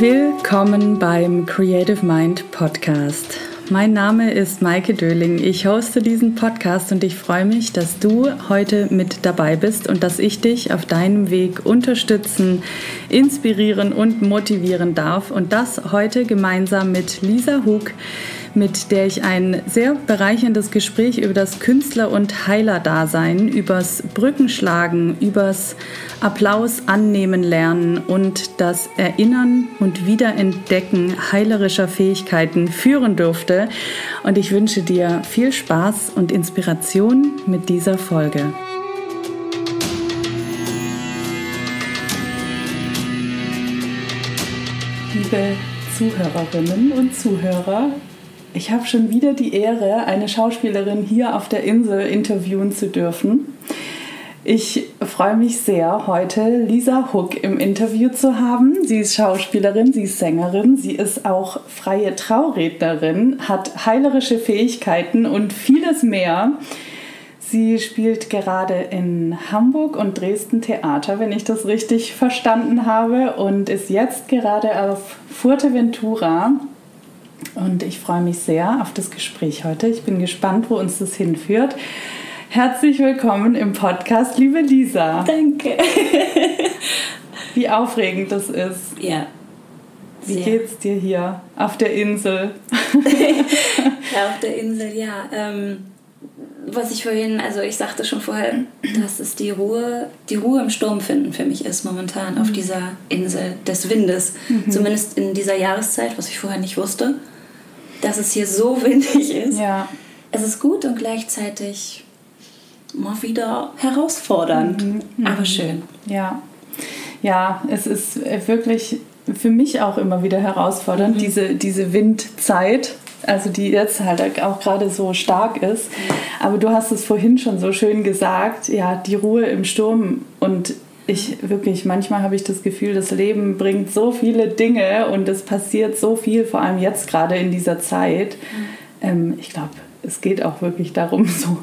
Willkommen beim Creative Mind Podcast. Mein Name ist Maike Döling. Ich hoste diesen Podcast und ich freue mich, dass du heute mit dabei bist und dass ich dich auf deinem Weg unterstützen, inspirieren und motivieren darf. Und das heute gemeinsam mit Lisa Hug mit der ich ein sehr bereicherndes Gespräch über das Künstler- und Heilerdasein, übers Brückenschlagen, übers Applaus annehmen lernen und das Erinnern und Wiederentdecken heilerischer Fähigkeiten führen durfte. Und ich wünsche dir viel Spaß und Inspiration mit dieser Folge. Liebe Zuhörerinnen und Zuhörer, ich habe schon wieder die Ehre, eine Schauspielerin hier auf der Insel interviewen zu dürfen. Ich freue mich sehr, heute Lisa Hook im Interview zu haben. Sie ist Schauspielerin, sie ist Sängerin, sie ist auch freie Traurednerin, hat heilerische Fähigkeiten und vieles mehr. Sie spielt gerade in Hamburg und Dresden Theater, wenn ich das richtig verstanden habe, und ist jetzt gerade auf Fuerteventura und ich freue mich sehr auf das Gespräch heute. Ich bin gespannt, wo uns das hinführt. Herzlich willkommen im Podcast, liebe Lisa. Danke. Wie aufregend das ist. Ja. Wie sehr. geht's dir hier auf der Insel? ja, auf der Insel, ja. Ähm, was ich vorhin, also ich sagte schon vorher, dass es die Ruhe, die Ruhe im Sturm finden für mich ist momentan mhm. auf dieser Insel des Windes. Mhm. Zumindest in dieser Jahreszeit, was ich vorher nicht wusste dass es hier so windig ist. Ja. Es ist gut und gleichzeitig mal wieder herausfordernd, mhm. mhm. aber schön. Ja. Ja, es ist wirklich für mich auch immer wieder herausfordernd, mhm. diese, diese Windzeit, also die jetzt halt auch gerade so stark ist. Aber du hast es vorhin schon so schön gesagt, ja, die Ruhe im Sturm und ich wirklich, manchmal habe ich das Gefühl, das Leben bringt so viele Dinge und es passiert so viel, vor allem jetzt gerade in dieser Zeit. Ähm, ich glaube, es geht auch wirklich darum, so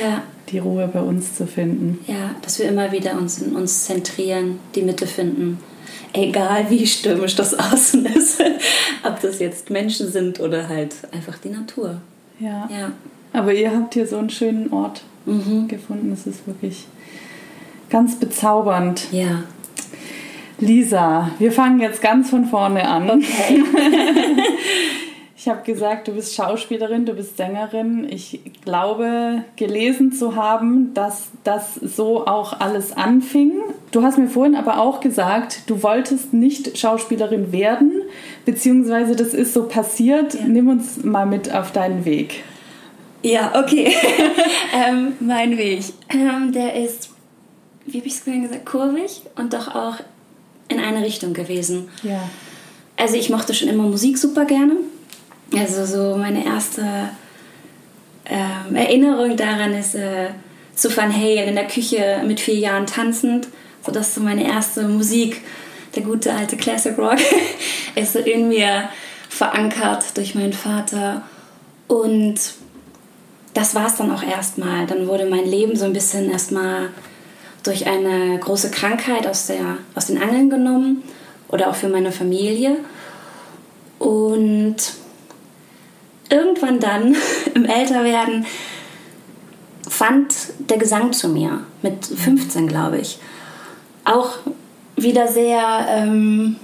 ja. die Ruhe bei uns zu finden. Ja, dass wir immer wieder uns in uns zentrieren, die Mitte finden. Egal wie stürmisch das Außen ist, ob das jetzt Menschen sind oder halt einfach die Natur. Ja. ja. Aber ihr habt hier so einen schönen Ort mhm. gefunden. Es ist wirklich Ganz bezaubernd. Ja. Lisa, wir fangen jetzt ganz von vorne an. Okay. ich habe gesagt, du bist Schauspielerin, du bist Sängerin. Ich glaube, gelesen zu haben, dass das so auch alles anfing. Du hast mir vorhin aber auch gesagt, du wolltest nicht Schauspielerin werden, beziehungsweise das ist so passiert. Ja. Nimm uns mal mit auf deinen Weg. Ja, okay. ähm, mein Weg, ähm, der ist wie habe ich es vorhin gesagt, kurvig und doch auch in eine Richtung gewesen. Ja. Also ich mochte schon immer Musik super gerne. Also so meine erste äh, Erinnerung daran ist äh, zu Van Halen in der Küche mit vier Jahren tanzend. So das ist so meine erste Musik. Der gute alte Classic Rock ist so in mir verankert durch meinen Vater. Und das war es dann auch erstmal. Dann wurde mein Leben so ein bisschen erstmal durch eine große Krankheit aus, der, aus den Angeln genommen oder auch für meine Familie. Und irgendwann dann im Älterwerden fand der Gesang zu mir, mit 15 glaube ich. Auch wieder sehr ähm,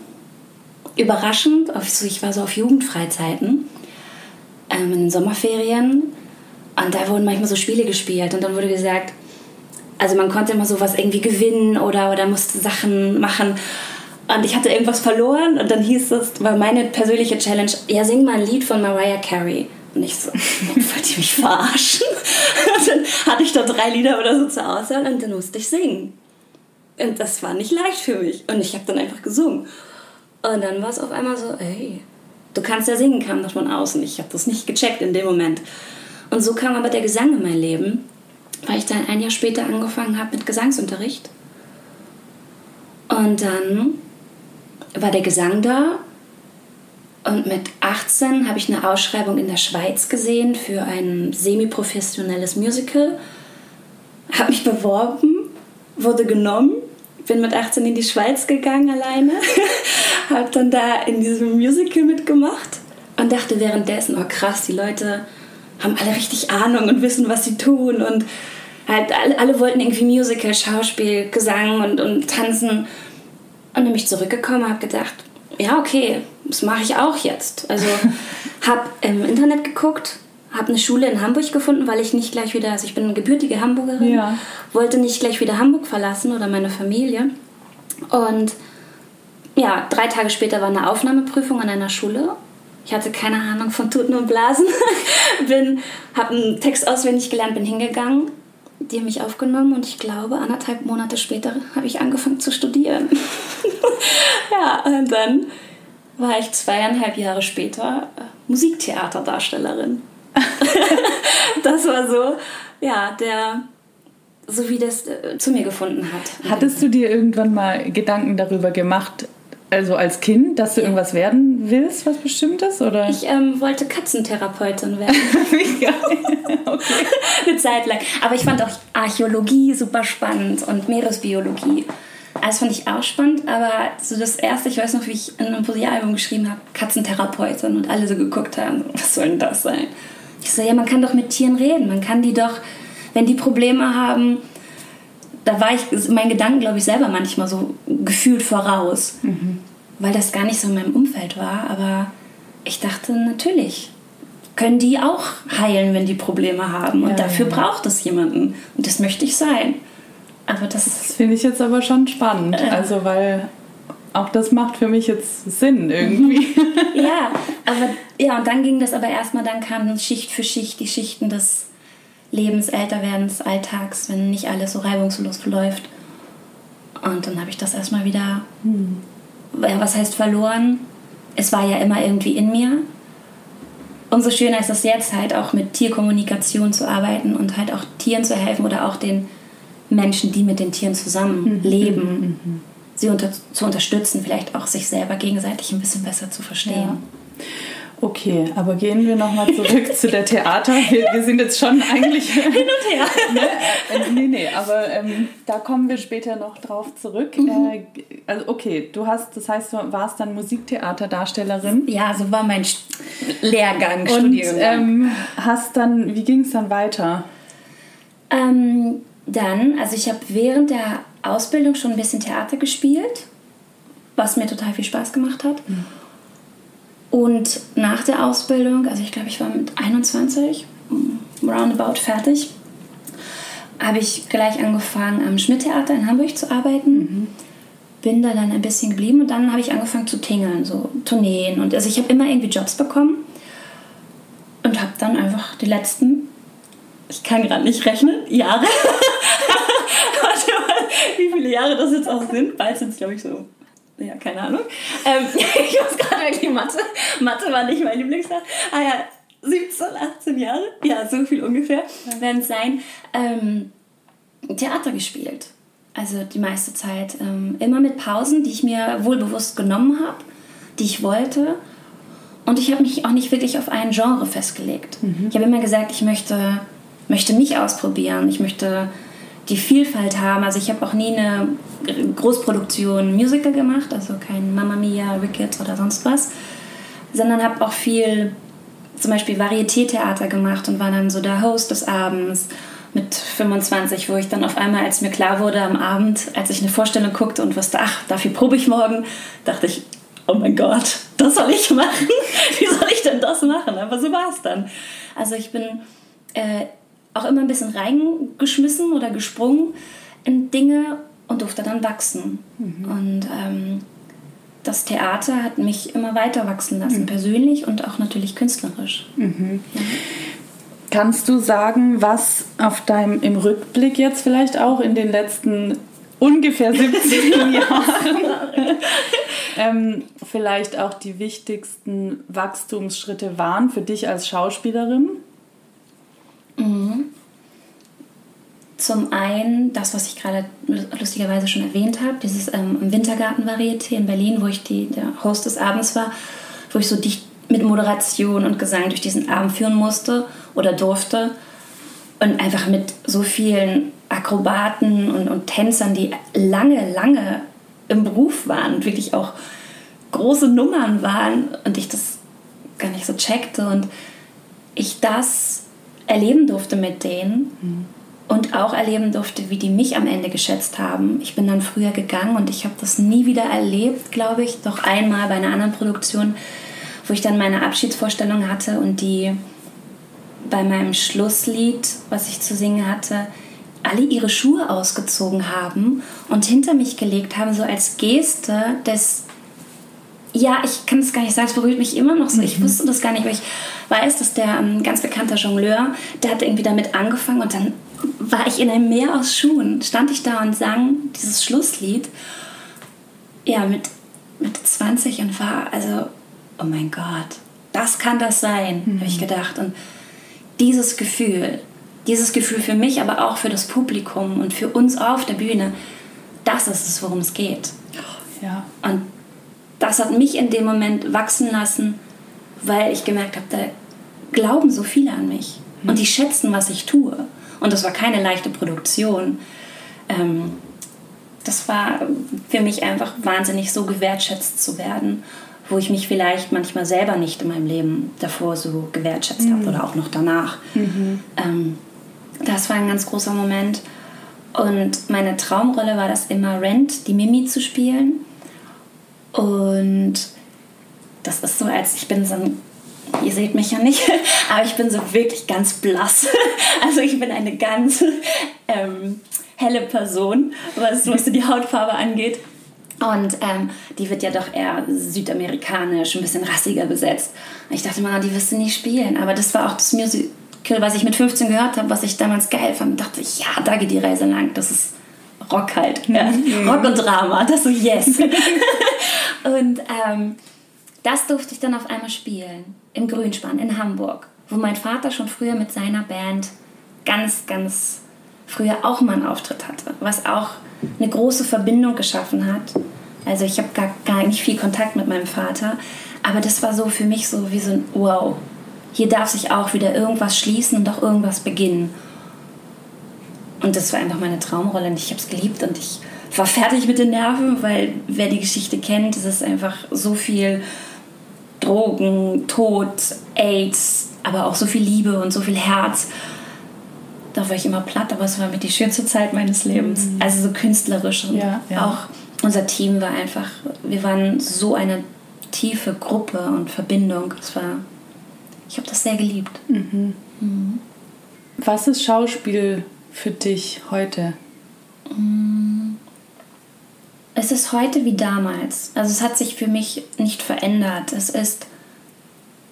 überraschend. Ich war so auf Jugendfreizeiten ähm, in den Sommerferien und da wurden manchmal so Spiele gespielt und dann wurde gesagt, also man konnte immer sowas irgendwie gewinnen oder, oder musste Sachen machen. Und ich hatte irgendwas verloren und dann hieß es, war meine persönliche Challenge, ja, sing mal ein Lied von Mariah Carey. Und ich so, wollte ich mich verarschen? Und dann hatte ich da drei Lieder oder so zur Auswahl und dann musste ich singen. Und das war nicht leicht für mich. Und ich habe dann einfach gesungen. Und dann war es auf einmal so, ey, du kannst ja singen, kam davon aus. Und ich habe das nicht gecheckt in dem Moment. Und so kam aber der Gesang in mein Leben weil ich dann ein Jahr später angefangen habe mit Gesangsunterricht. Und dann war der Gesang da und mit 18 habe ich eine Ausschreibung in der Schweiz gesehen für ein semi-professionelles Musical. Habe mich beworben, wurde genommen, bin mit 18 in die Schweiz gegangen alleine, habe dann da in diesem Musical mitgemacht und dachte währenddessen, oh krass, die Leute haben alle richtig Ahnung und wissen, was sie tun und halt alle, alle wollten irgendwie Musical, Schauspiel, Gesang und, und Tanzen. Und dann bin ich zurückgekommen habe gedacht, ja, okay, das mache ich auch jetzt. Also habe im Internet geguckt, habe eine Schule in Hamburg gefunden, weil ich nicht gleich wieder, also ich bin eine gebürtige Hamburgerin, ja. wollte nicht gleich wieder Hamburg verlassen oder meine Familie. Und ja, drei Tage später war eine Aufnahmeprüfung an einer Schule. Ich hatte keine Ahnung von Tuten und Blasen. bin, habe einen Text auswendig gelernt, bin hingegangen. Die haben mich aufgenommen und ich glaube, anderthalb Monate später habe ich angefangen zu studieren. ja, und dann war ich zweieinhalb Jahre später äh, Musiktheaterdarstellerin. das war so, ja, der, so wie das äh, zu mir gefunden hat. Hattest du dir irgendwann mal Gedanken darüber gemacht, also als Kind, dass du irgendwas werden willst, was Bestimmtes? Oder? Ich ähm, wollte Katzentherapeutin werden. Wie geil. Okay. Eine Zeit lang. Aber ich fand auch Archäologie super spannend und Meeresbiologie. Das fand ich auch spannend, aber so das erste, ich weiß noch, wie ich in einem Poesiealbum geschrieben habe, Katzentherapeutin und alle so geguckt haben, was soll denn das sein? Ich so, ja, man kann doch mit Tieren reden, man kann die doch, wenn die Probleme haben, da war ich, mein Gedanken, glaube ich, selber manchmal so gefühlt voraus, mhm. weil das gar nicht so in meinem Umfeld war, aber ich dachte, natürlich können die auch heilen, wenn die Probleme haben und ja, dafür ja. braucht es jemanden und das möchte ich sein. Aber das, das finde ich jetzt aber schon spannend, äh. also weil auch das macht für mich jetzt Sinn irgendwie. ja, aber ja, und dann ging das aber erstmal, dann kamen Schicht für Schicht die Schichten des Lebens, Älterwerdens, Alltags, wenn nicht alles so reibungslos verläuft. Und dann habe ich das erstmal wieder, hm. was heißt verloren? Es war ja immer irgendwie in mir. Umso schöner ist es jetzt halt auch mit Tierkommunikation zu arbeiten und halt auch Tieren zu helfen oder auch den Menschen, die mit den Tieren zusammen mhm. leben, mhm. mhm. sie unter, zu unterstützen, vielleicht auch sich selber gegenseitig ein bisschen besser zu verstehen. Ja. Okay, aber gehen wir nochmal zurück zu der Theater. Wir, wir, sind jetzt schon eigentlich. Hin und her. ne? Äh, nee, nee, aber ähm, da kommen wir später noch drauf zurück. Mhm. Äh, also, okay, du hast, das heißt, du warst dann Musiktheaterdarstellerin. Ja, so war mein Lehrgang, Und, Studiengang. Ähm, hast dann, wie ging es dann weiter? Ähm, dann, also ich habe während der Ausbildung schon ein bisschen Theater gespielt, was mir total viel Spaß gemacht hat. Mhm. Und nach der Ausbildung, also ich glaube, ich war mit 21 mm, roundabout fertig, habe ich gleich angefangen am Schmidt-Theater in Hamburg zu arbeiten. Mhm. Bin da dann ein bisschen geblieben und dann habe ich angefangen zu tingeln, so Tourneen. Und also ich habe immer irgendwie Jobs bekommen und habe dann einfach die letzten, ich kann gerade nicht rechnen, Jahre wie viele Jahre das jetzt auch sind. Bald sind es, glaube ich, so. Ja, keine Ahnung. Ähm, ich muss gerade wirklich Mathe. Mathe war nicht mein Lieblingsfach. Ah ja, 17, 18 Jahre. Ja, so viel ungefähr werden es sein. Ähm, Theater gespielt. Also die meiste Zeit. Ähm, immer mit Pausen, die ich mir wohlbewusst genommen habe, die ich wollte. Und ich habe mich auch nicht wirklich auf ein Genre festgelegt. Mhm. Ich habe immer gesagt, ich möchte, möchte mich ausprobieren. Ich möchte die Vielfalt haben. Also ich habe auch nie eine Großproduktion Musical gemacht, also kein Mamma Mia, Wicked oder sonst was, sondern habe auch viel zum Beispiel Varieté-Theater gemacht und war dann so der Host des Abends mit 25, wo ich dann auf einmal, als mir klar wurde am Abend, als ich eine Vorstellung guckte und wusste, ach, dafür probe ich morgen, dachte ich, oh mein Gott, das soll ich machen? Wie soll ich denn das machen? Aber so war es dann. Also ich bin äh, auch immer ein bisschen reingeschmissen oder gesprungen in Dinge und durfte dann wachsen. Mhm. Und ähm, das Theater hat mich immer weiter wachsen lassen, mhm. persönlich und auch natürlich künstlerisch. Mhm. Ja. Kannst du sagen, was auf deinem im Rückblick jetzt vielleicht auch in den letzten ungefähr 17 Jahren ähm, vielleicht auch die wichtigsten Wachstumsschritte waren für dich als Schauspielerin? Mhm. Zum einen das, was ich gerade lustigerweise schon erwähnt habe, dieses ähm, Wintergarten-Varieté in Berlin, wo ich die, der Host des Abends war, wo ich so dicht mit Moderation und Gesang durch diesen Abend führen musste oder durfte. und einfach mit so vielen Akrobaten und, und Tänzern, die lange, lange im Beruf waren und wirklich auch große Nummern waren und ich das gar nicht so checkte und ich das erleben durfte mit denen mhm. und auch erleben durfte, wie die mich am Ende geschätzt haben. Ich bin dann früher gegangen und ich habe das nie wieder erlebt, glaube ich, doch einmal bei einer anderen Produktion, wo ich dann meine Abschiedsvorstellung hatte und die bei meinem Schlusslied, was ich zu singen hatte, alle ihre Schuhe ausgezogen haben und hinter mich gelegt haben, so als Geste des ja, ich kann es gar nicht sagen, es berührt mich immer noch so. Ich mhm. wusste das gar nicht, aber ich weiß, dass der ähm, ganz bekannter Jongleur, der hat irgendwie damit angefangen und dann war ich in einem Meer aus Schuhen, stand ich da und sang dieses Schlusslied. Ja, mit, mit 20 und war also, oh mein Gott, das kann das sein, mhm. habe ich gedacht. Und dieses Gefühl, dieses Gefühl für mich, aber auch für das Publikum und für uns auf der Bühne, das ist es, worum es geht. Ja. Und das hat mich in dem Moment wachsen lassen, weil ich gemerkt habe, da glauben so viele an mich mhm. und die schätzen, was ich tue. Und das war keine leichte Produktion. Ähm, das war für mich einfach wahnsinnig so gewertschätzt zu werden, wo ich mich vielleicht manchmal selber nicht in meinem Leben davor so gewertschätzt mhm. habe oder auch noch danach. Mhm. Ähm, das war ein ganz großer Moment. Und meine Traumrolle war das immer Rent, die Mimi zu spielen. Und das ist so, als ich bin so ein, ihr seht mich ja nicht, aber ich bin so wirklich ganz blass. Also ich bin eine ganz ähm, helle Person, was, was die Hautfarbe angeht. Und ähm, die wird ja doch eher südamerikanisch, ein bisschen rassiger besetzt. Ich dachte mal, die wirst du nicht spielen. Aber das war auch das Musical, was ich mit 15 gehört habe, was ich damals geil fand. Dachte ich, ja, da geht die Reise lang. Das ist Rock halt. Ja. Mhm. Rock und Drama. Das so, yes. und ähm, das durfte ich dann auf einmal spielen. Im Grünspann in Hamburg. Wo mein Vater schon früher mit seiner Band ganz, ganz früher auch mal einen Auftritt hatte. Was auch eine große Verbindung geschaffen hat. Also ich habe gar, gar nicht viel Kontakt mit meinem Vater. Aber das war so für mich so wie so ein Wow. Hier darf sich auch wieder irgendwas schließen und auch irgendwas beginnen. Und das war einfach meine Traumrolle und ich habe es geliebt und ich war fertig mit den Nerven, weil wer die Geschichte kennt, es ist einfach so viel Drogen, Tod, AIDS, aber auch so viel Liebe und so viel Herz. Da war ich immer platt, aber es war mit die schönste Zeit meines Lebens. Mhm. Also so künstlerisch und ja, ja. auch unser Team war einfach, wir waren so eine tiefe Gruppe und Verbindung. Es war, ich habe das sehr geliebt. Mhm. Mhm. Was ist Schauspiel für dich heute? Es ist heute wie damals. Also es hat sich für mich nicht verändert. Es ist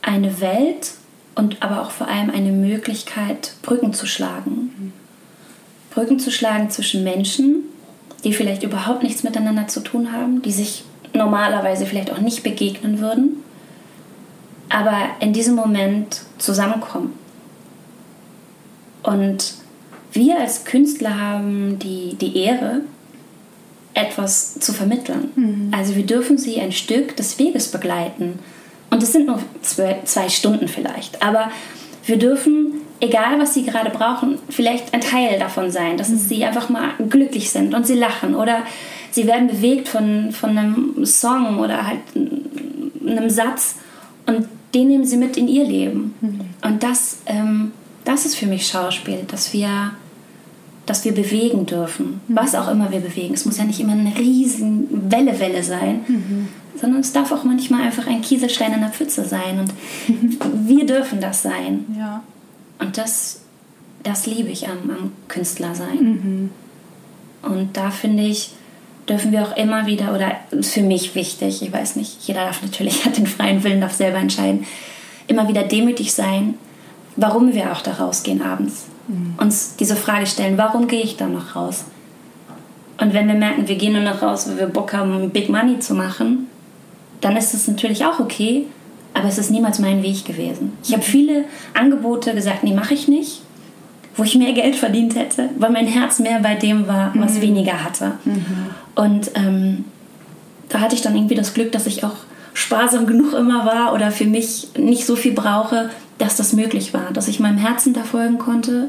eine Welt und aber auch vor allem eine Möglichkeit, Brücken zu schlagen. Brücken zu schlagen zwischen Menschen, die vielleicht überhaupt nichts miteinander zu tun haben, die sich normalerweise vielleicht auch nicht begegnen würden, aber in diesem Moment zusammenkommen. Und wir als Künstler haben die, die Ehre, etwas zu vermitteln. Mhm. Also wir dürfen sie ein Stück des Weges begleiten. Und es sind nur zwei, zwei Stunden vielleicht. Aber wir dürfen, egal was sie gerade brauchen, vielleicht ein Teil davon sein, dass mhm. sie einfach mal glücklich sind und sie lachen oder sie werden bewegt von, von einem Song oder halt einem Satz und den nehmen sie mit in ihr Leben. Mhm. Und das, ähm, das ist für mich Schauspiel, dass wir dass wir bewegen dürfen. Was auch immer wir bewegen. Es muss ja nicht immer eine riesen Welle Welle sein, mhm. sondern es darf auch manchmal einfach ein Kieselstein in der Pfütze sein. Und wir dürfen das sein. Ja. Und das, das liebe ich am, am Künstler sein. Mhm. Und da finde ich, dürfen wir auch immer wieder, oder ist für mich wichtig, ich weiß nicht, jeder darf natürlich, hat den freien Willen, darf selber entscheiden, immer wieder demütig sein, warum wir auch da rausgehen abends mhm. uns diese Frage stellen, warum gehe ich da noch raus? Und wenn wir merken, wir gehen nur noch raus, weil wir Bock haben, Big Money zu machen, dann ist es natürlich auch okay, aber es ist niemals mein Weg gewesen. Ich habe viele Angebote gesagt, nee, mache ich nicht, wo ich mehr Geld verdient hätte, weil mein Herz mehr bei dem war, was mhm. weniger hatte. Mhm. Und ähm, da hatte ich dann irgendwie das Glück, dass ich auch sparsam genug immer war oder für mich nicht so viel brauche, dass das möglich war, dass ich meinem Herzen da folgen konnte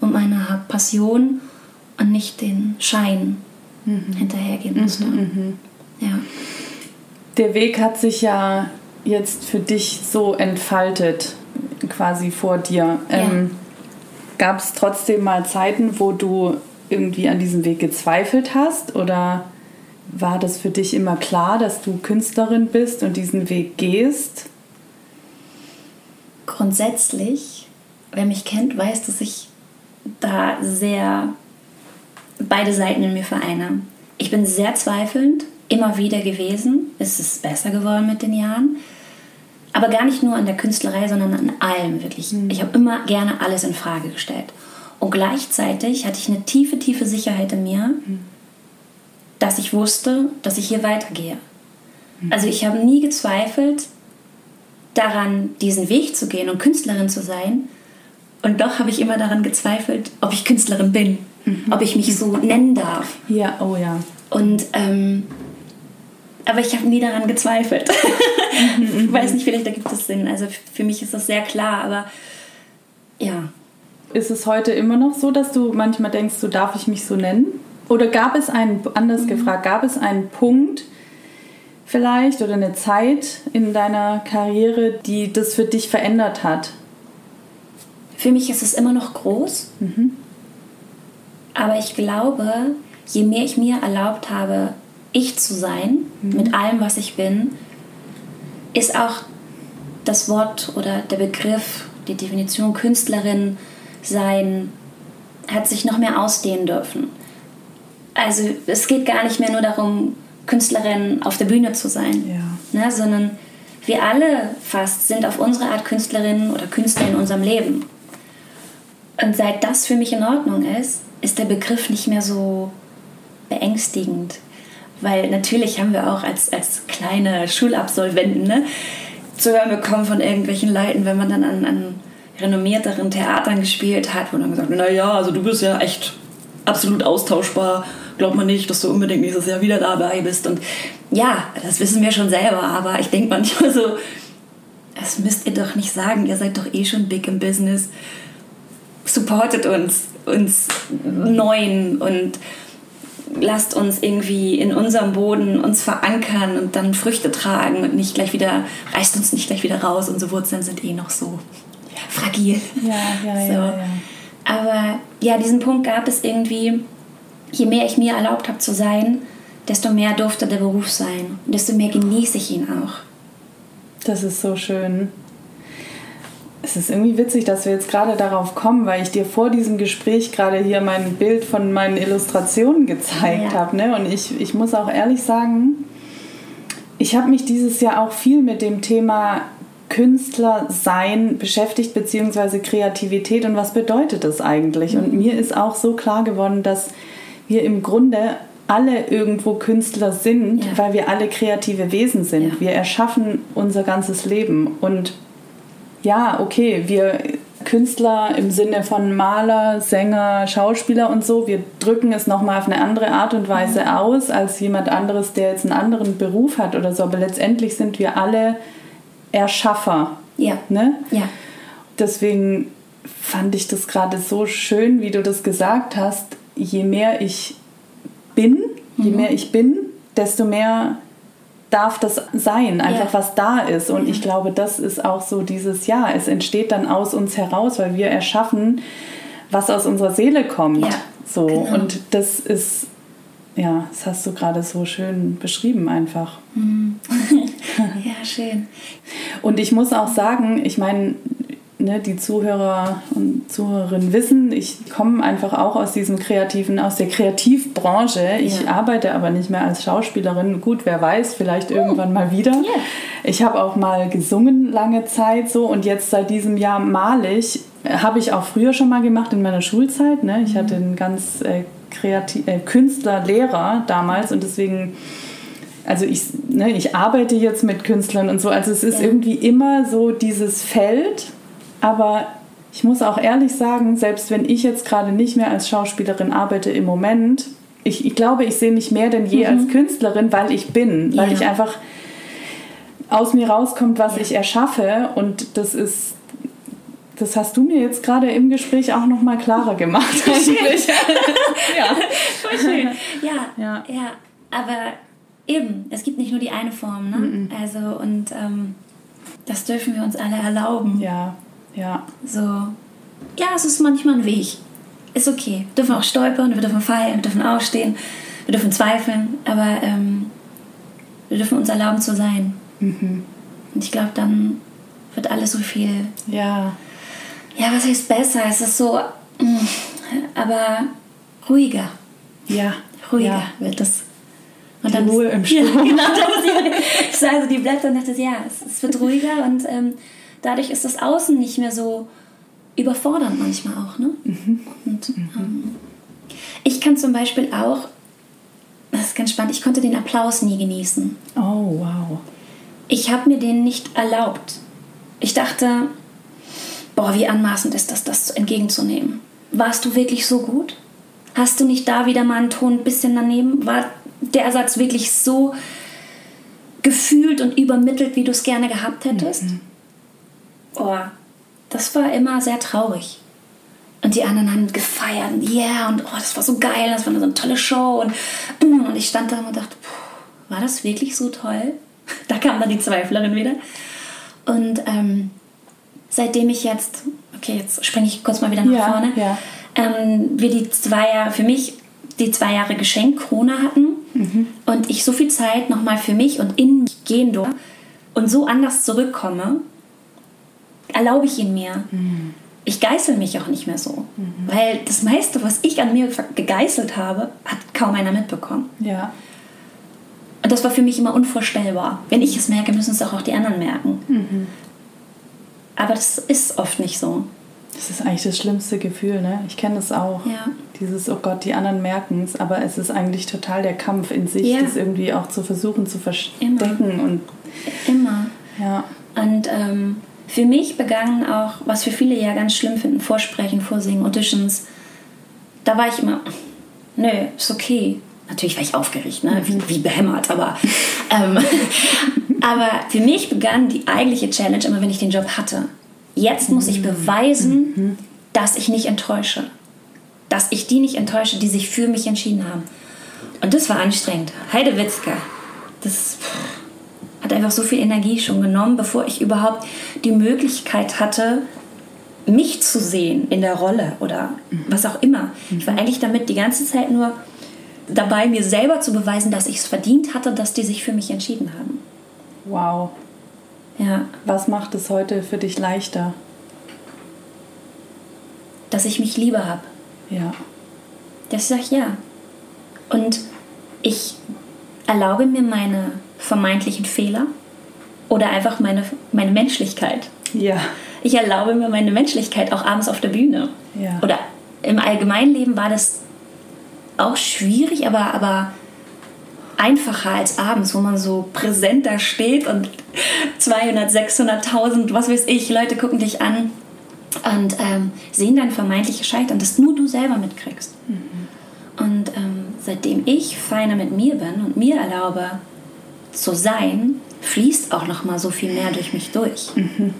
und meiner Passion und nicht den Schein Mhm. hinterhergehen musste. Ja. Der Weg hat sich ja jetzt für dich so entfaltet, quasi vor dir. Ähm, Gab es trotzdem mal Zeiten, wo du irgendwie an diesem Weg gezweifelt hast? Oder war das für dich immer klar, dass du Künstlerin bist und diesen Weg gehst? Grundsätzlich, wer mich kennt, weiß, dass ich da sehr beide Seiten in mir vereine. Ich bin sehr zweifelnd, immer wieder gewesen. Es ist besser geworden mit den Jahren. Aber gar nicht nur an der Künstlerei, sondern an allem wirklich. Ich habe immer gerne alles in Frage gestellt. Und gleichzeitig hatte ich eine tiefe, tiefe Sicherheit in mir, dass ich wusste, dass ich hier weitergehe. Also ich habe nie gezweifelt daran, diesen Weg zu gehen und Künstlerin zu sein. Und doch habe ich immer daran gezweifelt, ob ich Künstlerin bin, ob ich mich so nennen darf. Ja, oh ja. Und ähm, aber ich habe nie daran gezweifelt. ich weiß nicht, vielleicht ergibt es Sinn. Also für mich ist das sehr klar, aber ja. Ist es heute immer noch so, dass du manchmal denkst, so darf ich mich so nennen? Oder gab es einen, anders gefragt, gab es einen Punkt vielleicht oder eine Zeit in deiner Karriere, die das für dich verändert hat? Für mich ist es immer noch groß. Aber ich glaube, je mehr ich mir erlaubt habe, ich zu sein, mit allem, was ich bin, ist auch das Wort oder der Begriff, die Definition Künstlerin sein, hat sich noch mehr ausdehnen dürfen. Also es geht gar nicht mehr nur darum, Künstlerin auf der Bühne zu sein, Ja. ne, sondern wir alle fast sind auf unsere Art Künstlerinnen oder Künstler in unserem Leben. Und seit das für mich in Ordnung ist, ist der Begriff nicht mehr so beängstigend. Weil natürlich haben wir auch als, als kleine Schulabsolventen ne, zu hören bekommen von irgendwelchen Leuten, wenn man dann an, an renommierteren Theatern gespielt hat, wo dann gesagt wird, naja, also du bist ja echt absolut austauschbar. Glaubt man nicht, dass du unbedingt nächstes Jahr wieder dabei bist. Und ja, das wissen wir schon selber, aber ich denke manchmal so, das müsst ihr doch nicht sagen, ihr seid doch eh schon big im Business. Supportet uns, uns Neuen und lasst uns irgendwie in unserem Boden uns verankern und dann Früchte tragen und nicht gleich wieder, reißt uns nicht gleich wieder raus. Unsere Wurzeln sind eh noch so fragil. Ja, ja, So. ja, ja. Aber ja, diesen Punkt gab es irgendwie, je mehr ich mir erlaubt habe zu sein, desto mehr durfte der Beruf sein. Und desto mehr genieße ich ihn auch. Das ist so schön. Es ist irgendwie witzig, dass wir jetzt gerade darauf kommen, weil ich dir vor diesem Gespräch gerade hier mein Bild von meinen Illustrationen gezeigt Ja. habe. Ne? Und ich, ich muss auch ehrlich sagen, ich habe mich dieses Jahr auch viel mit dem Thema Künstler sein beschäftigt, beziehungsweise Kreativität und was bedeutet das eigentlich. Und mir ist auch so klar geworden, dass wir im Grunde alle irgendwo Künstler sind, Ja. weil wir alle kreative Wesen sind. Ja. Wir erschaffen unser ganzes Leben. Und ja, okay, wir Künstler im Sinne von Maler, Sänger, Schauspieler und so, wir drücken es nochmal auf eine andere Art und Weise aus als jemand anderes, der jetzt einen anderen Beruf hat oder so. Aber letztendlich sind wir alle Erschaffer. Ja. Ne? Ja. Deswegen fand ich das gerade so schön, wie du das gesagt hast. Je mehr ich bin, je Mhm. mehr ich bin, desto mehr darf das sein, einfach Ja. was da ist. Und ich glaube, das ist auch so dieses Jahr. Es entsteht dann aus uns heraus, weil wir erschaffen, was aus unserer Seele kommt. Ja, so. genau. Und das ist, ja, das hast du gerade so schön beschrieben einfach. Ja, schön. Und ich muss auch sagen, ich meine, ne, die Zuhörer und Zuhörerinnen wissen, ich komme einfach auch aus diesem kreativen, aus der Kreativbranche. Ich Ja. arbeite aber nicht mehr als Schauspielerin. Gut, wer weiß, vielleicht irgendwann mal wieder. Ja. Ich habe auch mal gesungen lange Zeit so und jetzt seit diesem Jahr male ich. Habe ich auch früher schon mal gemacht in meiner Schulzeit. Ne? Ich hatte einen ganz äh, kreativ, äh, Künstlerlehrer damals und deswegen also ich, ne, ich arbeite jetzt mit Künstlern und so, also es ist Ja. irgendwie immer so dieses Feld, aber ich muss auch ehrlich sagen, selbst wenn ich jetzt gerade nicht mehr als Schauspielerin arbeite im Moment, ich, ich glaube, ich sehe mich mehr denn je als Künstlerin, weil ich bin, weil Mhm. Ja. ich einfach aus mir rauskommt, was Ja. ich erschaffe und das ist das hast du mir jetzt gerade im Gespräch auch noch mal klarer gemacht. Eigentlich. ja. Voll schön. Ja, ja, ja. Aber eben, es gibt nicht nur die eine Form, ne? Mm -mm. Also, und ähm, das dürfen wir uns alle erlauben. Ja, ja. So, ja, es ist manchmal ein Weg. Ist okay. Wir dürfen auch stolpern, wir dürfen fallen, wir dürfen aufstehen, wir dürfen zweifeln, aber ähm, wir dürfen uns erlauben zu sein. Mhm. Und ich glaube, dann wird alles so viel. Ja. Ja, was heißt besser? Es ist so, mm, aber ruhiger. Ja. Ruhiger ja. wird es. Und dann Ruhe im Sturm. Ja, genau. ich sah also die Blätter und dachte, ja, es, es wird ruhiger und ähm, dadurch ist das Außen nicht mehr so überfordernd manchmal auch. Ne? Mhm. Und ähm, ich kann zum Beispiel auch, das ist ganz spannend, ich konnte den Applaus nie genießen. Oh, wow. Ich habe mir den nicht erlaubt. Ich dachte, boah, wie anmaßend ist das, das entgegenzunehmen. Warst du wirklich so gut? Hast du nicht da wieder mal einen Ton ein bisschen daneben? War der Satz wirklich so gefühlt und übermittelt, wie du es gerne gehabt hättest? Mhm. Oh, das war immer sehr traurig. Und die anderen haben gefeiert, yeah, und oh, das war so geil, das war so eine tolle Show. Und, und ich stand da und dachte, war das wirklich so toll? Da kam dann die Zweiflerin wieder. Und ähm, seitdem ich jetzt, okay, jetzt springe ich kurz mal wieder nach ja, vorne, ja. ähm, wir die zwei Jahre, für mich die zwei Jahre Geschenk Corona hatten mhm. und ich so viel Zeit nochmal für mich und in mich gehen durfte und so anders zurückkomme, erlaube ich ihn mir. Mhm. Ich geißel mich auch nicht mehr so, mhm. weil das meiste, was ich an mir gegeißelt habe, hat kaum einer mitbekommen. Ja. Und das war für mich immer unvorstellbar. Wenn ich es merke, müssen es auch, auch die anderen merken. Mhm. Aber das ist oft nicht so. Das ist eigentlich das schlimmste Gefühl, ne? Ich kenne das auch. Ja. Dieses, oh Gott, die anderen merken es, aber es ist eigentlich total der Kampf in sich, ja. das irgendwie auch zu versuchen zu verstecken. Immer. Und Immer. Ja. Und ähm, für mich begann auch, was für viele ja ganz schlimm finden, Vorsprechen, Vorsingen, Auditions. Da war ich immer, nö, ist okay. Natürlich war ich aufgeregt, ne? wie, wie behämmert, aber, ähm, aber für mich begann die eigentliche Challenge immer, wenn ich den Job hatte. Jetzt muss ich beweisen, mhm. dass ich nicht enttäusche. Dass ich die nicht enttäusche, die sich für mich entschieden haben. Und das war anstrengend. Heidewitzka. Das hat einfach so viel Energie schon genommen, bevor ich überhaupt die Möglichkeit hatte, mich zu sehen in der Rolle oder mhm. was auch immer. Ich war eigentlich damit die ganze Zeit nur dabei, mir selber zu beweisen, dass ich es verdient hatte, dass die sich für mich entschieden haben. Wow. Ja. Was macht es heute für dich leichter? Dass ich mich lieber habe. Ja. Dass ich sage, ja. Und ich erlaube mir meine vermeintlichen Fehler oder einfach meine, meine Menschlichkeit. Ja. Ich erlaube mir meine Menschlichkeit auch abends auf der Bühne. Ja. Oder im Allgemeinleben war das auch schwierig, aber, aber einfacher als abends, wo man so präsent da steht und 200, 600.000, was weiß ich, Leute gucken dich an und ähm, sehen dein vermeintliches Scheitern, das nur du selber mitkriegst. Mhm. Und ähm, seitdem ich feiner mit mir bin und mir erlaube zu sein, fließt auch noch mal so viel mehr durch mich durch. Mhm.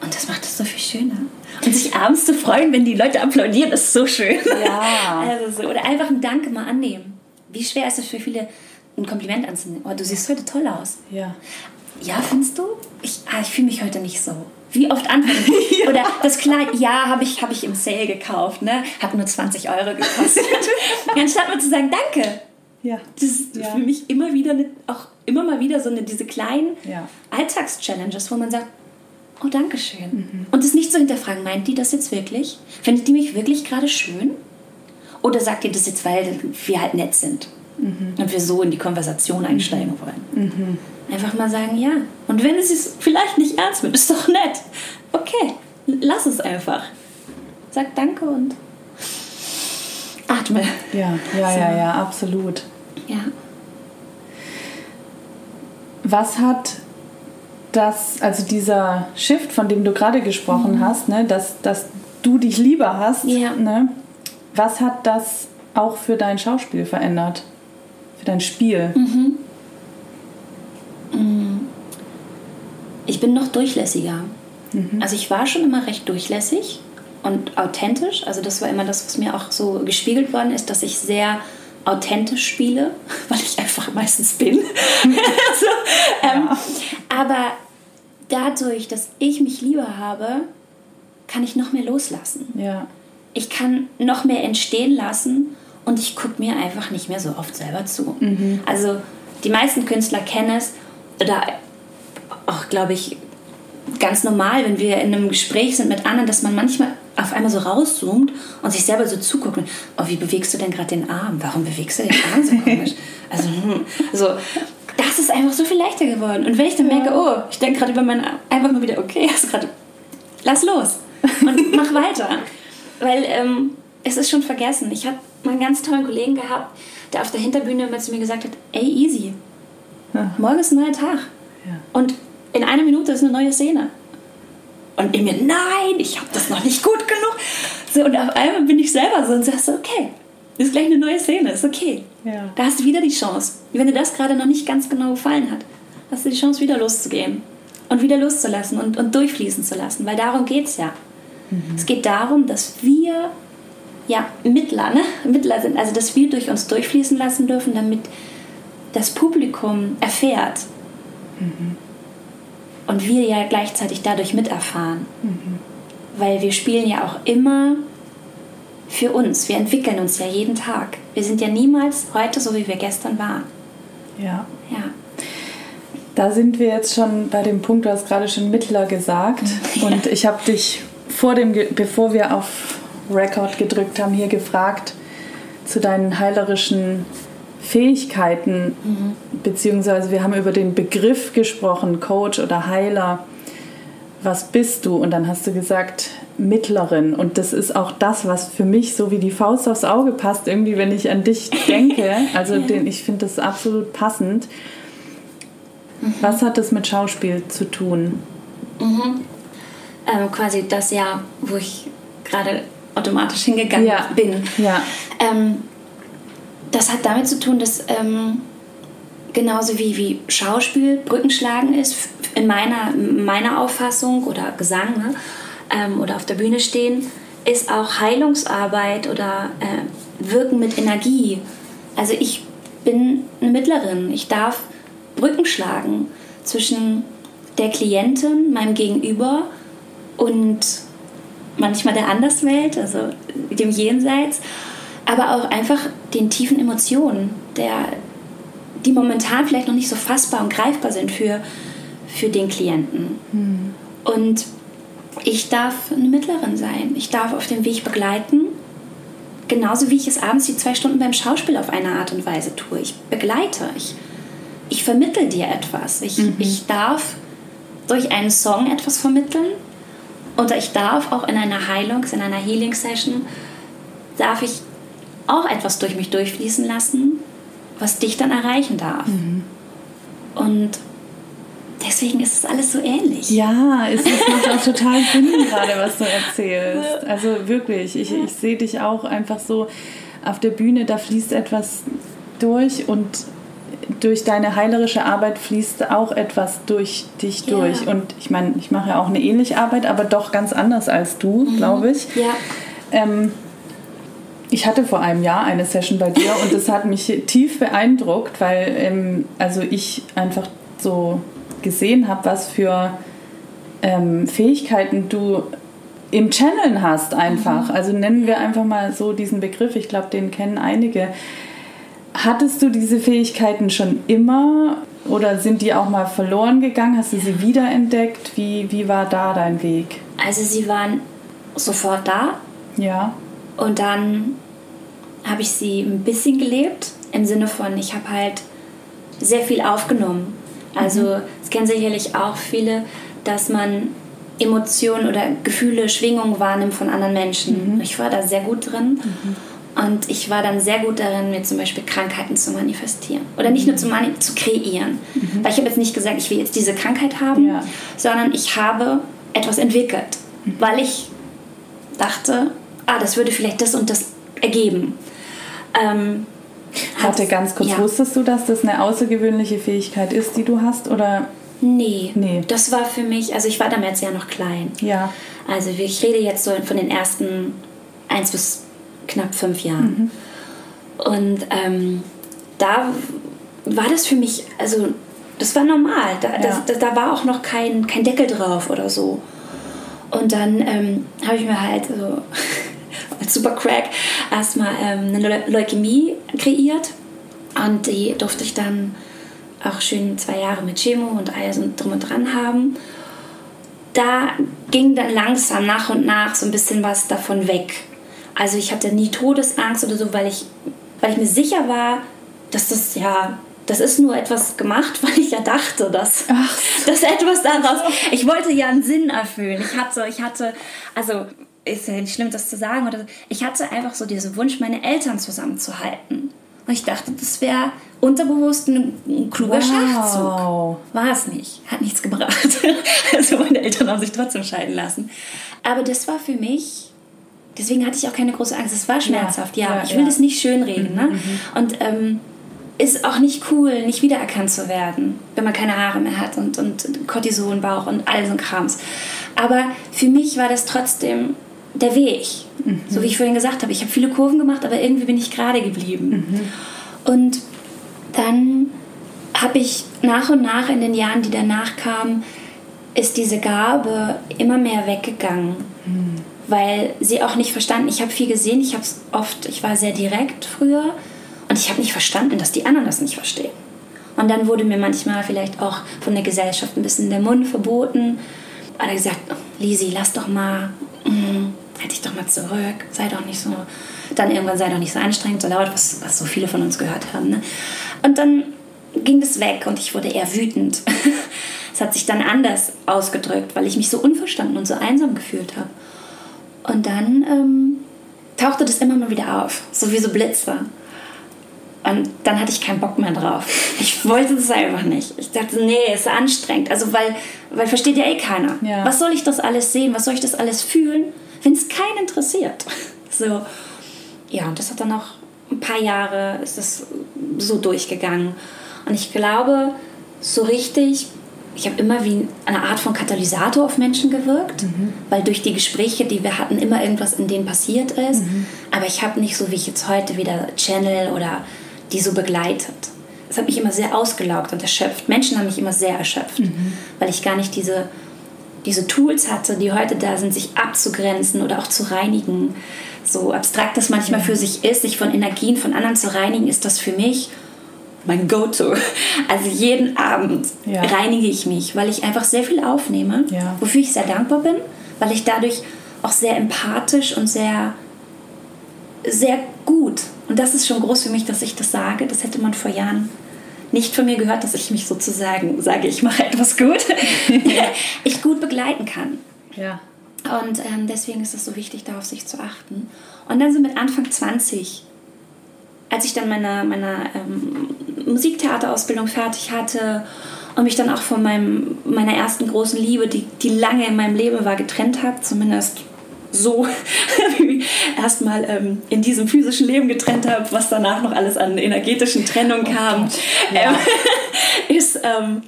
Und das macht es so viel schöner. Und sich abends zu freuen, wenn die Leute applaudieren, ist so schön. Ja. Also so. Oder einfach ein Danke mal annehmen. Wie schwer ist es für viele, ein Kompliment anzunehmen? Oh, du siehst heute toll aus. Ja. Ja, findest du? Ich, ah, ich fühle mich heute nicht so. Wie oft antworten ja. Oder das Kleid, ja, habe ich, hab ich im Sale gekauft, ne? Hat nur 20 Euro gekostet. Anstatt mal zu sagen, danke. Ja. Das ist ja. für mich immer wieder, eine, auch immer mal wieder so eine, diese kleinen ja. Alltagschallenges, wo man sagt, oh, danke schön. Mhm. Und es nicht zu hinterfragen, meint die das jetzt wirklich? Findet die mich wirklich gerade schön? Oder sagt ihr das jetzt, weil wir halt nett sind mhm. und wir so in die Konversation einsteigen mhm. wollen? Mhm. Einfach mal sagen, ja. Und wenn es es vielleicht nicht ernst wird, ist doch nett. Okay, lass es einfach. Sag danke und atme. Ja, ja, so. ja, ja, absolut. Ja. Was hat das, also dieser Shift, von dem du gerade gesprochen mhm. hast, ne, dass, dass du dich lieber hast, ja. ne, was hat das auch für dein Schauspiel verändert? Für dein Spiel? Mhm. mhm. Ich bin noch durchlässiger. Mhm. Also ich war schon immer recht durchlässig und authentisch. Also das war immer das, was mir auch so gespiegelt worden ist, dass ich sehr authentisch spiele, weil ich einfach meistens bin. also, ähm, ja. Aber dadurch, dass ich mich lieber habe, kann ich noch mehr loslassen. Ja. Ich kann noch mehr entstehen lassen und ich gucke mir einfach nicht mehr so oft selber zu. Mhm. Also die meisten Künstler kennen es, oder auch, glaube ich, ganz normal, wenn wir in einem Gespräch sind mit anderen, dass man manchmal auf einmal so rauszoomt und sich selber so zuguckt. Oh, wie bewegst du denn gerade den Arm? Warum bewegst du den Arm so komisch? Also, hm, so, das ist einfach so viel leichter geworden. Und wenn ich dann merke, oh, ich denke gerade über meinen Arm, einfach mal wieder, okay, hast gerade, lass los und mach weiter. Weil ähm, es ist schon vergessen. Ich habe mal einen ganz tollen Kollegen gehabt, der auf der Hinterbühne immer zu mir gesagt hat, ey, easy, ja. morgen ist ein neuer Tag. Ja. Und in einer Minute ist eine neue Szene. Und in mir, nein, ich habe das noch nicht gut genug. So, und auf einmal bin ich selber so und sagst so, okay, ist gleich eine neue Szene, ist okay. Ja. Da hast du wieder die Chance. Wenn dir das gerade noch nicht ganz genau gefallen hat, hast du die Chance, wieder loszugehen. Und wieder loszulassen und, und durchfließen zu lassen. Weil darum geht es ja. Mhm. Es geht darum, dass wir ja, Mittler, ne? Mittler sind, also dass wir durch uns durchfließen lassen dürfen, damit das Publikum erfährt. Mhm. Und wir ja gleichzeitig dadurch miterfahren. Mhm. Weil wir spielen ja auch immer für uns. Wir entwickeln uns ja jeden Tag. Wir sind ja niemals heute so, wie wir gestern waren. Ja. Ja. Da sind wir jetzt schon bei dem Punkt, du hast gerade schon Mittler gesagt. Und ich habe dich vor dem, bevor wir auf Record gedrückt haben, hier gefragt zu deinen heilerischen Fähigkeiten, mhm. beziehungsweise wir haben über den Begriff gesprochen, Coach oder Heiler. Was bist du? Und dann hast du gesagt, Mittlerin. Und das ist auch das, was für mich so wie die Faust aufs Auge passt, irgendwie, wenn ich an dich denke. Also den, ich finde das absolut passend. Mhm. Was hat das mit Schauspiel zu tun? Mhm. Ähm, quasi das Jahr, wo ich gerade automatisch hingegangen ja. bin. Ja. Ähm, das hat damit zu tun, dass ähm, genauso wie, wie Schauspiel Brückenschlagen ist, in meiner, meiner Auffassung oder Gesang ne, ähm, oder auf der Bühne stehen, ist auch Heilungsarbeit oder äh, Wirken mit Energie. Also ich bin eine Mittlerin. Ich darf Brücken schlagen zwischen der Klientin, meinem Gegenüber und manchmal der Anderswelt, also dem Jenseits aber auch einfach den tiefen Emotionen, der, die momentan vielleicht noch nicht so fassbar und greifbar sind für, für den Klienten. Mhm. Und ich darf eine Mittlerin sein. Ich darf auf dem Weg begleiten, genauso wie ich es abends die zwei Stunden beim Schauspiel auf eine Art und Weise tue. Ich begleite, ich, ich vermittel dir etwas. Ich, mhm. ich darf durch einen Song etwas vermitteln und ich darf auch in einer Heilungs-, in einer Healing-Session, darf ich auch etwas durch mich durchfließen lassen, was dich dann erreichen darf. Mhm. Und deswegen ist es alles so ähnlich. Ja, es macht auch total Sinn gerade, was du erzählst. Also wirklich, ich, ich sehe dich auch einfach so auf der Bühne, da fließt etwas durch und durch deine heilerische Arbeit fließt auch etwas durch dich ja. durch. Und ich meine, ich mache ja auch eine ähnliche Arbeit, aber doch ganz anders als du, mhm. glaube ich. Ja. Ähm, ich hatte vor einem Jahr eine Session bei dir und das hat mich tief beeindruckt, weil ähm, also ich einfach so gesehen habe, was für ähm, Fähigkeiten du im Channeln hast einfach. Mhm. Also nennen wir einfach mal so diesen Begriff, ich glaube, den kennen einige. Hattest du diese Fähigkeiten schon immer oder sind die auch mal verloren gegangen? Hast du sie wiederentdeckt? Wie, wie war da dein Weg? Also sie waren sofort da. Ja. Und dann habe ich sie ein bisschen gelebt, im Sinne von, ich habe halt sehr viel aufgenommen. Also, mhm. es kennen sicherlich auch viele, dass man Emotionen oder Gefühle, Schwingungen wahrnimmt von anderen Menschen. Mhm. Ich war da sehr gut drin. Mhm. Und ich war dann sehr gut darin, mir zum Beispiel Krankheiten zu manifestieren. Oder nicht nur zu, mani zu kreieren. Mhm. Weil ich habe jetzt nicht gesagt, ich will jetzt diese Krankheit haben, ja. sondern ich habe etwas entwickelt. Mhm. Weil ich dachte, ah, das würde vielleicht das und das ergeben. Ähm, Warte ganz kurz, ja. wusstest du, dass das eine außergewöhnliche Fähigkeit ist, die du hast? Oder Nee, Nee. das war für mich, also ich war damals ja noch klein. Ja. Also ich rede jetzt so von den ersten eins bis knapp fünf Jahren. Und ähm, da war das für mich, also das war normal. Da, Ja. das, da, da war auch noch kein, kein Deckel drauf oder so. Und dann ähm, habe ich mir halt so als super Crack erstmal ähm, eine Leu- Leukämie kreiert. Und die durfte ich dann auch schön zwei Jahre mit Chemo und alles und drum und dran haben. Da ging dann langsam nach und nach so ein bisschen was davon weg. Also ich hatte nie Todesangst oder so, weil ich, weil ich mir sicher war, dass das ja, das ist nur etwas gemacht, weil ich ja dachte, dass, Ach dass etwas daraus. Ich wollte ja einen Sinn erfüllen. Ich hatte, ich hatte, also ist ja nicht schlimm, das zu sagen, oder ich hatte einfach so diesen Wunsch, meine Eltern zusammenzuhalten. Und ich dachte, das wäre unterbewusst ein, ein kluger Wow. Schachzug. War es nicht. Hat nichts gebracht. Also meine Eltern haben sich trotzdem scheiden lassen. Aber das war für mich, deswegen hatte ich auch keine große Angst. Es war schmerzhaft, ja. ja, ich will ja. das nicht schönreden. ne? Und ähm, ist auch nicht cool, nicht wiedererkannt zu werden, wenn man keine Haare mehr hat und, und Cortisonbauch und all so ein Krams. Aber für mich war das trotzdem der Weg. So wie ich vorhin gesagt habe, ich habe viele Kurven gemacht, aber irgendwie bin ich gerade geblieben. Und dann habe ich nach und nach in den Jahren, die danach kamen, ist diese Gabe immer mehr weggegangen, weil sie auch nicht verstanden. Ich habe viel gesehen, ich habe es oft, ich war sehr direkt früher und ich habe nicht verstanden, dass die anderen das nicht verstehen. Und dann wurde mir manchmal vielleicht auch von der Gesellschaft ein bisschen der Mund verboten. Oder gesagt, oh, Lisi, lass doch mal, mm, halt dich doch mal zurück, sei doch nicht so. Dann irgendwann sei doch nicht so anstrengend, so laut, was, was so viele von uns gehört haben. Ne? Und dann ging das weg und ich wurde eher wütend. Es hat sich dann anders ausgedrückt, weil ich mich so unverstanden und so einsam gefühlt habe. Und dann ähm, tauchte das immer mal wieder auf, so wie so Blitze. Und dann hatte ich keinen Bock mehr drauf. Ich wollte das einfach nicht. Ich dachte, nee, ist anstrengend. Also, weil, weil versteht ja eh keiner. Ja. Was soll ich das alles sehen? Was soll ich das alles fühlen, wenn es keinen interessiert? So. Ja, und das hat dann noch ein paar Jahre ist das so durchgegangen. Und ich glaube, so richtig, ich habe immer wie eine Art von Katalysator auf Menschen gewirkt, weil durch die Gespräche, die wir hatten, immer irgendwas in denen passiert ist. Aber ich habe nicht so wie ich jetzt heute wieder Channel oder die so begleitet. Es hat mich immer sehr ausgelaugt und erschöpft. Menschen haben mich immer sehr erschöpft, weil ich gar nicht diese, diese Tools hatte, die heute da sind, sich abzugrenzen oder auch zu reinigen. So abstrakt das manchmal für sich ist, sich von Energien von anderen zu reinigen, ist das für mich mein Go-To. Also jeden Abend Ja. reinige ich mich, weil ich einfach sehr viel aufnehme, Ja. wofür ich sehr dankbar bin, weil ich dadurch auch sehr empathisch und sehr, sehr gut, und das ist schon groß für mich, dass ich das sage, das hätte man vor Jahren nicht von mir gehört, dass ich mich sozusagen sage, ich mache etwas gut, ich gut begleiten kann. Ja. Und ähm, deswegen ist es so wichtig, da auf sich zu achten. Und dann so mit Anfang 20, als ich dann meine, meine ähm, Musiktheaterausbildung fertig hatte und mich dann auch von meinem, meiner ersten großen Liebe, die, die lange in meinem Leben war, getrennt habe, zumindest so wie erstmal ähm, in diesem physischen Leben getrennt habe, was danach noch alles an energetischen Trennung kam, Ja. ähm, ist, ähm,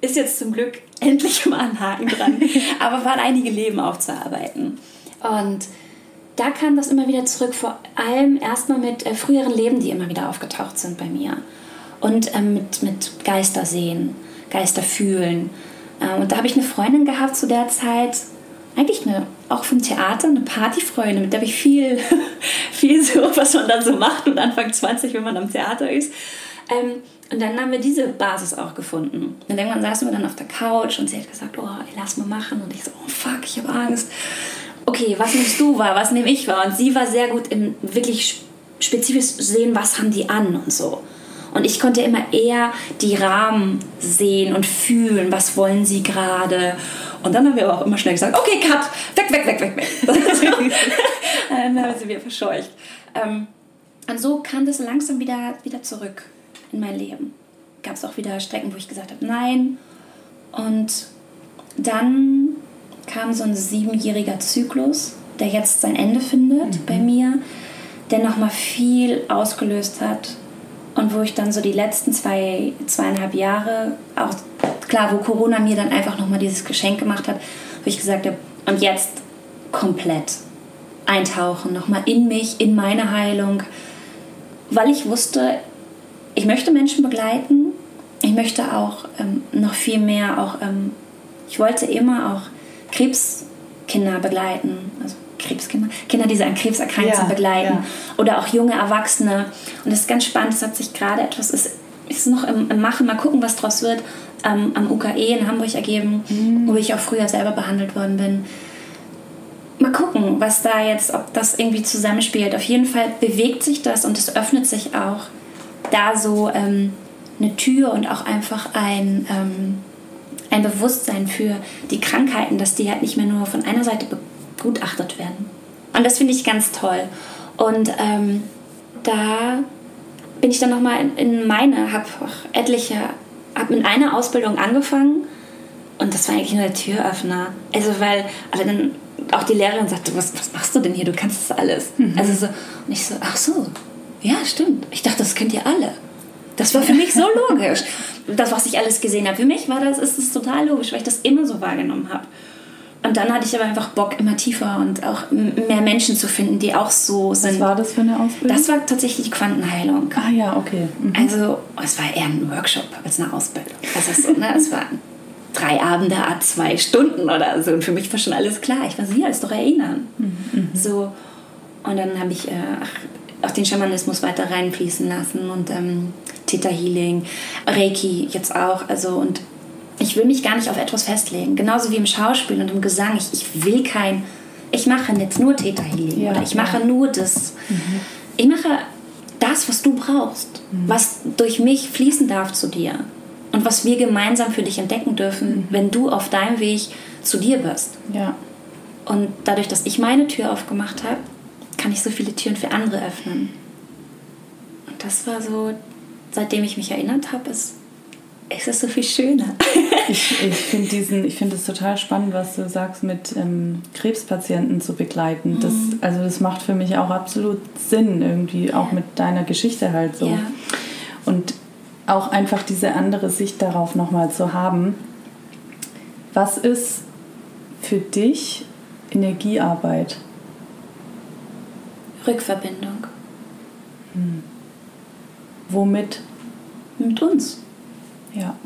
ist jetzt zum Glück endlich mal ein Haken dran. Aber waren einige Leben aufzuarbeiten. Und da kam das immer wieder zurück, vor allem erstmal mit äh, früheren Leben, die immer wieder aufgetaucht sind bei mir. Und ähm, mit, mit Geister sehen, Geister fühlen. Ähm, und da habe ich eine Freundin gehabt zu der Zeit, eigentlich eine, auch vom Theater, eine Partyfreundin, mit der habe ich viel, viel so, was man dann so macht und Anfang 20, wenn man am Theater ist. Ähm, und dann haben wir diese Basis auch gefunden. Und irgendwann saßen wir dann auf der Couch und sie hat gesagt, oh, ey, lass mal machen. Und ich so, oh fuck, ich habe Angst. Okay, was nimmst du wahr, was nehme ich wahr? Und sie war sehr gut im wirklich spezifisch sehen, was haben die an und so. Und ich konnte immer eher die Rahmen sehen und fühlen, was wollen sie gerade. Und dann haben wir aber auch immer schnell gesagt, okay, cut, weg, weg, weg, weg, weg. dann haben wir sie wieder verscheucht. Ähm, und so kam das langsam wieder, wieder zurück in mein Leben. Gab es auch wieder Strecken, wo ich gesagt habe, nein. Und dann kam so ein siebenjähriger Zyklus, der jetzt sein Ende findet bei mir, der nochmal viel ausgelöst hat und wo ich dann so die letzten zwei, zweieinhalb Jahre auch klar, wo Corona mir dann einfach nochmal dieses Geschenk gemacht hat, wo ich gesagt habe, und jetzt komplett eintauchen, nochmal in mich, in meine Heilung, weil ich wusste, ich möchte Menschen begleiten, ich möchte auch ähm, noch viel mehr, auch ähm, ich wollte immer auch Krebskinder begleiten, also Krebskinder, Kinder, die an Krebs erkrankt sind, begleiten ja. oder auch junge Erwachsene. Und das ist ganz spannend, es hat sich gerade etwas, ist, ist noch im, im, Machen, mal gucken, was draus wird, ähm, am UKE in Hamburg ergeben, mhm. wo ich auch früher selber behandelt worden bin. Mal gucken, was da jetzt, ob das irgendwie zusammenspielt. Auf jeden Fall bewegt sich das und es öffnet sich auch da so ähm, eine Tür und auch einfach ein, ähm, ein Bewusstsein für die Krankheiten, dass die halt nicht mehr nur von einer Seite begutachtet werden. Und das finde ich ganz toll. Und ähm, da bin ich dann nochmal in, in meine, habe etliche, habe mit einer Ausbildung angefangen und das war eigentlich nur der Türöffner. Also weil, also dann auch die Lehrerin sagte, was, was machst du denn hier? Du kannst das alles. Mhm. Also so, und ich so, ach so, ja, stimmt. Ich dachte, das könnt ihr alle. Das war für mich so logisch. Das, was ich alles gesehen habe. Für mich war das, ist es total logisch, weil ich das immer so wahrgenommen habe. Und dann hatte ich aber einfach Bock, immer tiefer und auch mehr Menschen zu finden, die auch so sind. Was war das für eine Ausbildung? Das war tatsächlich Quantenheilung. Ah ja, okay. Mhm. Also es war eher ein Workshop als eine Ausbildung. Also so, ne, es waren drei Abende, zwei Stunden oder so. Und für mich war schon alles klar. Ich war so, ja, ist doch erinnern. Mhm. mhm. So. Und dann habe ich äh, auch den Schamanismus weiter reinfließen lassen und ähm, Theta Healing, Reiki jetzt auch. Also und ich will mich gar nicht auf etwas festlegen. Genauso wie im Schauspiel und im Gesang. Ich, ich will kein, ich mache jetzt nur Theta Healing ja, oder ich mache ja. nur das. Mhm. Ich mache das, was du brauchst, mhm. was durch mich fließen darf zu dir und was wir gemeinsam für dich entdecken dürfen, mhm. wenn du auf deinem Weg zu dir bist. Ja. Und dadurch, dass ich meine Tür aufgemacht habe, kann ich so viele Türen für andere öffnen. Und das war so, seitdem ich mich erinnert habe, ist es ist so viel schöner. ich ich finde diesen, ich finde es total spannend, was du sagst, mit ähm, Krebspatienten zu begleiten. Das, mhm. also das macht für mich auch absolut Sinn, irgendwie, auch mit deiner Geschichte halt so. Ja. Und auch einfach diese andere Sicht darauf nochmal zu haben. Was ist für dich Energiearbeit? Rückverbindung. Hm. Womit? Mit uns. Ja.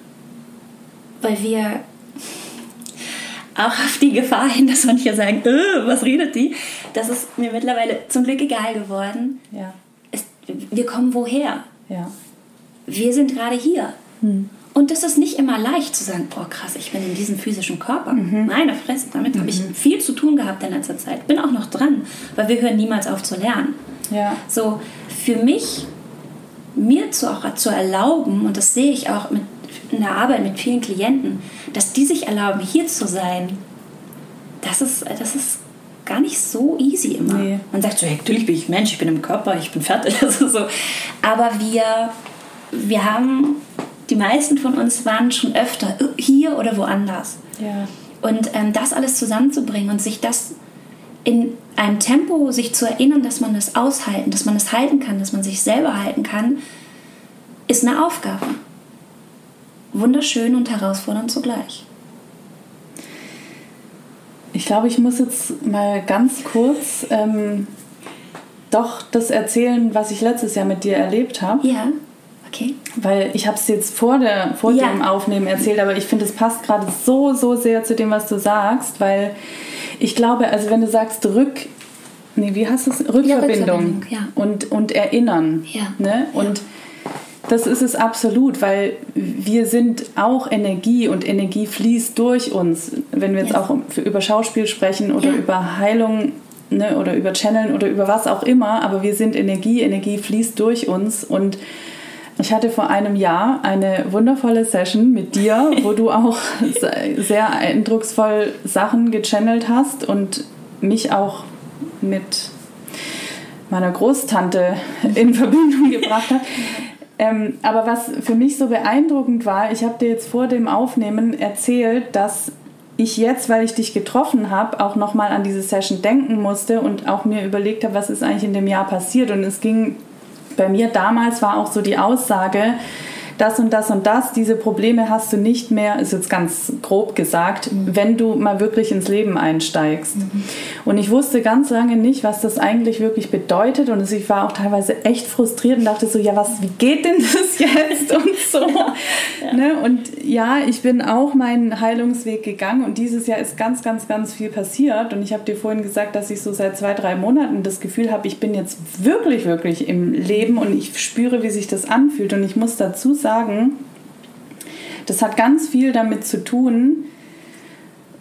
Weil wir auch auf die Gefahr hin, dass manche sagen, äh, was redet die? Das ist mir mittlerweile zum Glück egal geworden. Ja. Es, wir kommen woher? Ja. Wir sind gerade hier. Hm. Und das ist nicht immer leicht zu sagen, boah krass, ich bin in diesem physischen Körper. Mhm. Meine Fresse, damit mhm. habe ich viel zu tun gehabt in letzter Zeit. Bin auch noch dran, weil wir hören niemals auf zu lernen. Ja. So, für mich, mir zu, auch zu erlauben, und das sehe ich auch mit in der Arbeit mit vielen Klienten, dass die sich erlauben, hier zu sein, das ist, das ist gar nicht so easy immer. Nee. Man sagt so, hey, natürlich bin ich Mensch, ich bin im Körper, ich bin fertig. Also so. Aber wir, wir haben, die meisten von uns waren schon öfter hier oder woanders. Ja. Und ähm, das alles zusammenzubringen und sich das in einem Tempo sich zu erinnern, dass man das aushalten, dass man es das halten kann, dass man sich selber halten kann, ist eine Aufgabe wunderschön und herausfordernd zugleich. Ich glaube, ich muss jetzt mal ganz kurz ähm, doch das erzählen, was ich letztes Jahr mit dir erlebt habe. Ja, okay. Weil ich habe es jetzt vor, der, vor ja. dem Aufnehmen erzählt, aber ich finde, es passt gerade so, so sehr zu dem, was du sagst, weil ich glaube, also wenn du sagst Rück... Nee, wie du es? Rückverbindung. Ja, Rückverbindung ja. Und, und Erinnern. Ja. Ne? Und das ist es absolut, weil wir sind auch Energie und Energie fließt durch uns. Wenn wir jetzt yes. auch über Schauspiel sprechen oder ja. über Heilung ne, oder über Channeln oder über was auch immer, aber wir sind Energie, Energie fließt durch uns und ich hatte vor einem Jahr eine wundervolle Session mit dir, wo du auch sehr eindrucksvoll Sachen gechannelt hast und mich auch mit meiner Großtante in Verbindung gebracht hat. Ähm, aber was für mich so beeindruckend war, ich habe dir jetzt vor dem Aufnehmen erzählt, dass ich jetzt, weil ich dich getroffen habe, auch nochmal an diese Session denken musste und auch mir überlegt habe, was ist eigentlich in dem Jahr passiert. Und es ging bei mir damals war auch so die Aussage, das und das und das, diese Probleme hast du nicht mehr, ist jetzt ganz grob gesagt, mhm. wenn du mal wirklich ins Leben einsteigst. Mhm. Und ich wusste ganz lange nicht, was das eigentlich wirklich bedeutet und ich war auch teilweise echt frustriert und dachte so, ja, was, wie geht denn das jetzt und so. ja. Ja. Ne? Und ja, ich bin auch meinen Heilungsweg gegangen und dieses Jahr ist ganz, ganz, ganz viel passiert und ich habe dir vorhin gesagt, dass ich so seit zwei, drei Monaten das Gefühl habe, ich bin jetzt wirklich, wirklich im Leben und ich spüre, wie sich das anfühlt und ich muss dazu sagen, das hat ganz viel damit zu tun,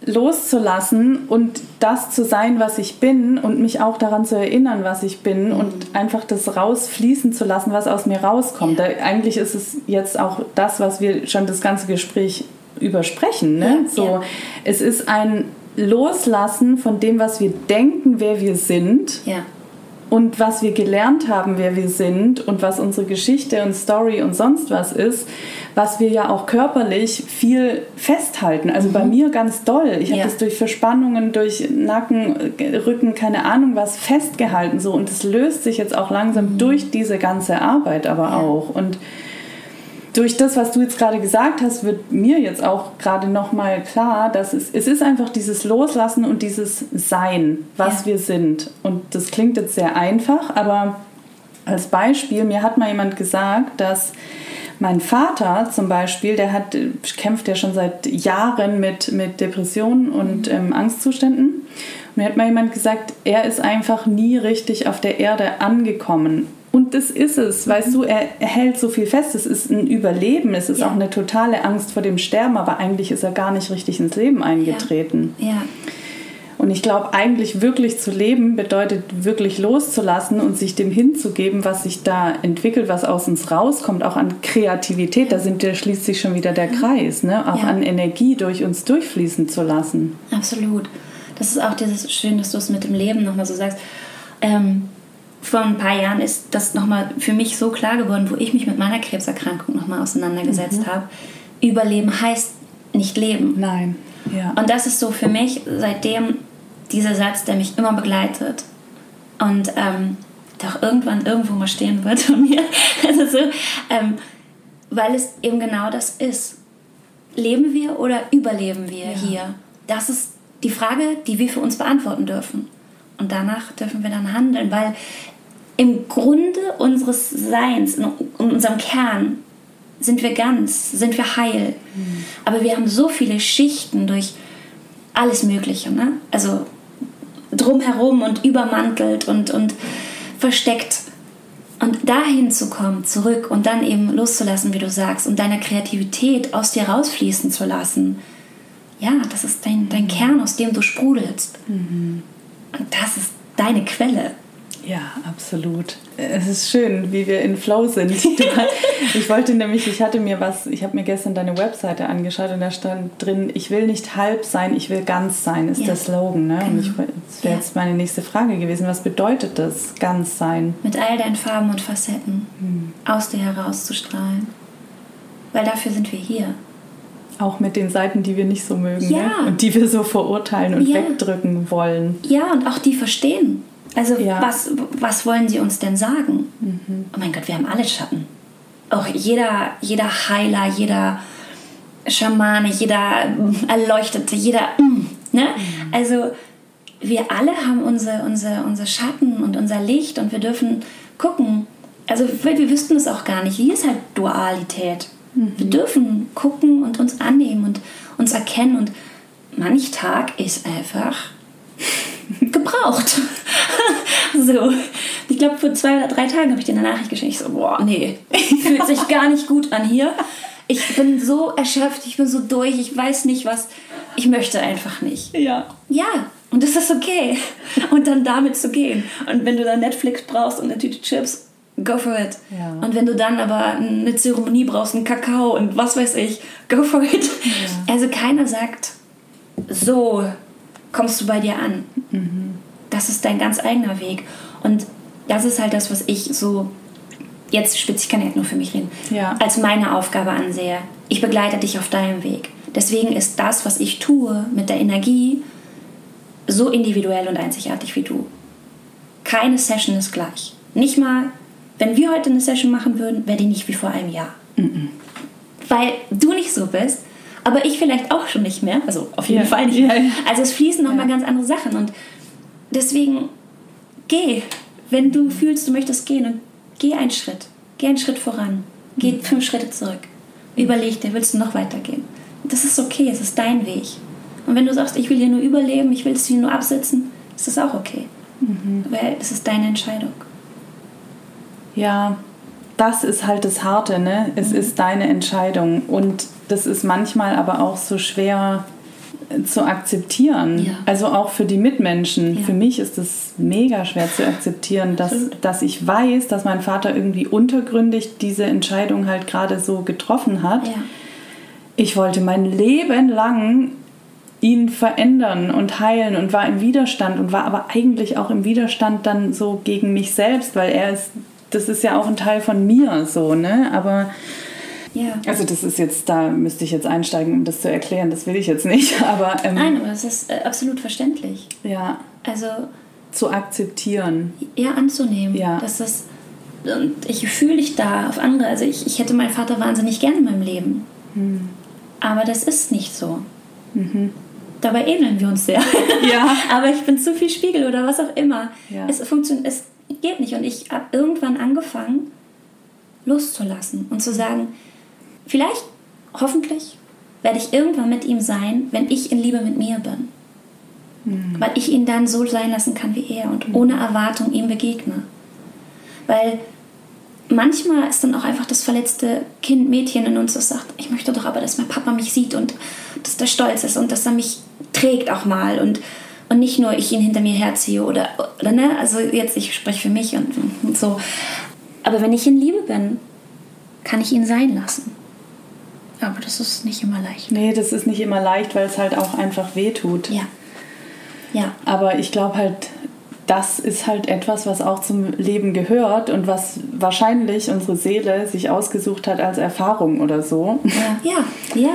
loszulassen und das zu sein, was ich bin und mich auch daran zu erinnern, was ich bin mhm. und einfach das rausfließen zu lassen, was aus mir rauskommt. Da, eigentlich ist es jetzt auch das, was wir schon das ganze Gespräch übersprechen. Ne? Ja, so, ja. Es ist ein Loslassen von dem, was wir denken, wer wir sind. Ja und was wir gelernt haben, wer wir sind und was unsere Geschichte und Story und sonst was ist, was wir ja auch körperlich viel festhalten. Also mhm. bei mir ganz doll. Ich ja. habe das durch Verspannungen, durch Nacken, Rücken, keine Ahnung was festgehalten so und es löst sich jetzt auch langsam mhm. durch diese ganze Arbeit aber ja. auch und durch das, was du jetzt gerade gesagt hast, wird mir jetzt auch gerade nochmal klar, dass es, es ist einfach dieses Loslassen und dieses Sein, was ja. wir sind. Und das klingt jetzt sehr einfach, aber als Beispiel, mir hat mal jemand gesagt, dass mein Vater zum Beispiel, der hat, kämpft ja schon seit Jahren mit, mit Depressionen und ähm, Angstzuständen. Mir hat mal jemand gesagt, er ist einfach nie richtig auf der Erde angekommen. Und das ist es, weißt du, er, er, hält so viel fest. Es ist ein Überleben, es ist ja. auch eine totale Angst vor dem Sterben, aber eigentlich ist er gar nicht richtig ins Leben eingetreten. Ja. ja. Und ich glaube, eigentlich wirklich zu leben bedeutet wirklich loszulassen und sich dem hinzugeben, was sich da entwickelt, was aus uns rauskommt, auch an Kreativität. Da sind, da schließt sich schon wieder der Kreis, ne? auch ja. an Energie durch uns durchfließen zu lassen. Absolut. Das ist auch dieses schön, dass du es mit dem Leben nochmal so sagst. Ähm, vor ein paar Jahren ist das nochmal für mich so klar geworden, wo ich mich mit meiner Krebserkrankung nochmal auseinandergesetzt mhm. habe. Überleben heißt nicht leben. Nein. Ja. Und das ist so für mich seitdem dieser Satz, der mich immer begleitet und ähm, doch irgendwann irgendwo mal stehen wird von mir. Also so, ähm, weil es eben genau das ist. Leben wir oder überleben wir ja. hier? Das ist die Frage, die wir für uns beantworten dürfen. Und danach dürfen wir dann handeln, weil im Grunde unseres Seins, in unserem Kern, sind wir ganz, sind wir heil. Mhm. Aber wir haben so viele Schichten durch alles Mögliche. Ne? Also drumherum und übermantelt und, und versteckt. Und dahin zu kommen, zurück und dann eben loszulassen, wie du sagst, und deine Kreativität aus dir rausfließen zu lassen. Ja, das ist dein, dein Kern, aus dem du sprudelst. Mhm. Und das ist deine Quelle. Ja, absolut. Es ist schön, wie wir in Flow sind. ich wollte nämlich, ich hatte mir was, ich habe mir gestern deine Webseite angeschaut und da stand drin, ich will nicht halb sein, ich will ganz sein, ist ja. der Slogan. Ne? Genau. Und ich, das wäre ja. jetzt meine nächste Frage gewesen. Was bedeutet das, ganz sein? Mit all deinen Farben und Facetten hm. aus dir herauszustrahlen. Weil dafür sind wir hier. Auch mit den Seiten, die wir nicht so mögen ja. ne? und die wir so verurteilen und ja. wegdrücken wollen. Ja, und auch die verstehen. Also ja. was, was wollen sie uns denn sagen? Mhm. Oh mein Gott, wir haben alle Schatten. Auch jeder, jeder Heiler, jeder Schamane, jeder Erleuchtete, jeder... Mm, ne? Mhm. Also wir alle haben unsere, unsere, unsere Schatten und unser Licht und wir dürfen gucken. Also wir, wir wüssten es auch gar nicht. Hier ist halt Dualität. Mhm. Wir dürfen gucken und uns annehmen und uns erkennen. Und manch Tag ist einfach gebraucht. so. Ich glaube, vor zwei oder drei Tagen habe ich dir eine Nachricht geschickt. Ich so, boah, nee, fühlt sich gar nicht gut an hier. Ich bin so erschöpft, ich bin so durch, ich weiß nicht was. Ich möchte einfach nicht. Ja. Ja, und das ist okay. Und dann damit zu gehen. Und wenn du dann Netflix brauchst und eine Tüte Chips, go for it. Ja. Und wenn du dann aber eine Zeremonie brauchst, einen Kakao und was weiß ich, go for it. Ja. Also keiner sagt, so kommst du bei dir an. Mhm. Das ist dein ganz eigener Weg. Und das ist halt das, was ich so, jetzt spitze ich kann ja nur für mich reden, ja. als meine Aufgabe ansehe. Ich begleite dich auf deinem Weg. Deswegen ist das, was ich tue mit der Energie, so individuell und einzigartig wie du. Keine Session ist gleich. Nicht mal wenn wir heute eine Session machen würden, wäre die nicht wie vor einem Jahr. Weil du nicht so bist, aber ich vielleicht auch schon nicht mehr. Also auf jeden Ja. Fall nicht mehr. ja. Also es fließen noch Ja. mal ganz andere Sachen. Und deswegen geh, wenn du fühlst, du möchtest gehen, und geh einen Schritt. Geh einen Schritt voran. Geh Mhm. fünf Schritte zurück. Überleg dir, willst du noch weitergehen? Das ist okay, es ist dein Weg. Und wenn du sagst, ich will hier nur überleben, ich will es hier nur absitzen, ist das auch okay. Mhm. Weil es ist deine Entscheidung. Ja, das ist halt das Harte, ne? Es ist deine Entscheidung. Und das ist manchmal aber auch so schwer äh, zu akzeptieren. Ja. Also auch für die Mitmenschen. Ja. Für mich ist es mega schwer zu akzeptieren, dass, Absolut. dass ich weiß, dass mein Vater irgendwie untergründig diese Entscheidung halt gerade so getroffen hat. Ja. Ich wollte mein Leben lang ihn verändern und heilen und war im Widerstand und war aber eigentlich auch im Widerstand dann so gegen mich selbst, weil er ist, das ist ja auch ein Teil von mir so, ne? Aber Ja. also das ist jetzt, da müsste ich jetzt einsteigen, um das zu erklären, das will ich jetzt nicht, aber ähm, Nein, aber es ist äh, absolut verständlich. ja, Also zu akzeptieren. ja anzunehmen. Ja. Dass das, und ich fühle dich da auf andere. Also ich, ich hätte meinen Vater wahnsinnig gerne in meinem Leben. Hm. Aber das ist nicht so. Dabei ähneln wir uns sehr. Mhm. Ja. Aber ich bin zu viel Spiegel oder was auch immer. Ja. Es funktioniert, es geht nicht. Und ich habe irgendwann angefangen, loszulassen und zu sagen, vielleicht, hoffentlich, werde ich irgendwann mit ihm sein, wenn ich in Liebe mit mir bin. Weil ich ihn dann so sein lassen kann wie er und ohne Erwartung ihm begegne. Weil manchmal ist dann auch einfach das verletzte Kind, Mädchen in uns, das sagt, ich möchte doch aber, dass mein Papa mich sieht und dass der stolz ist und dass er mich trägt auch mal und, und nicht nur ich ihn hinter mir herziehe oder, oder ne, also jetzt ich spreche für mich und, und so. Aber wenn ich in Liebe bin, kann ich ihn sein lassen. Aber das ist nicht immer leicht. Nee, das ist nicht immer leicht, weil es halt auch einfach weh tut. Ja. Ja. Aber ich glaube halt, das ist halt etwas, was auch zum Leben gehört und was wahrscheinlich unsere Seele sich ausgesucht hat als Erfahrung oder so. Ja, ja, ja.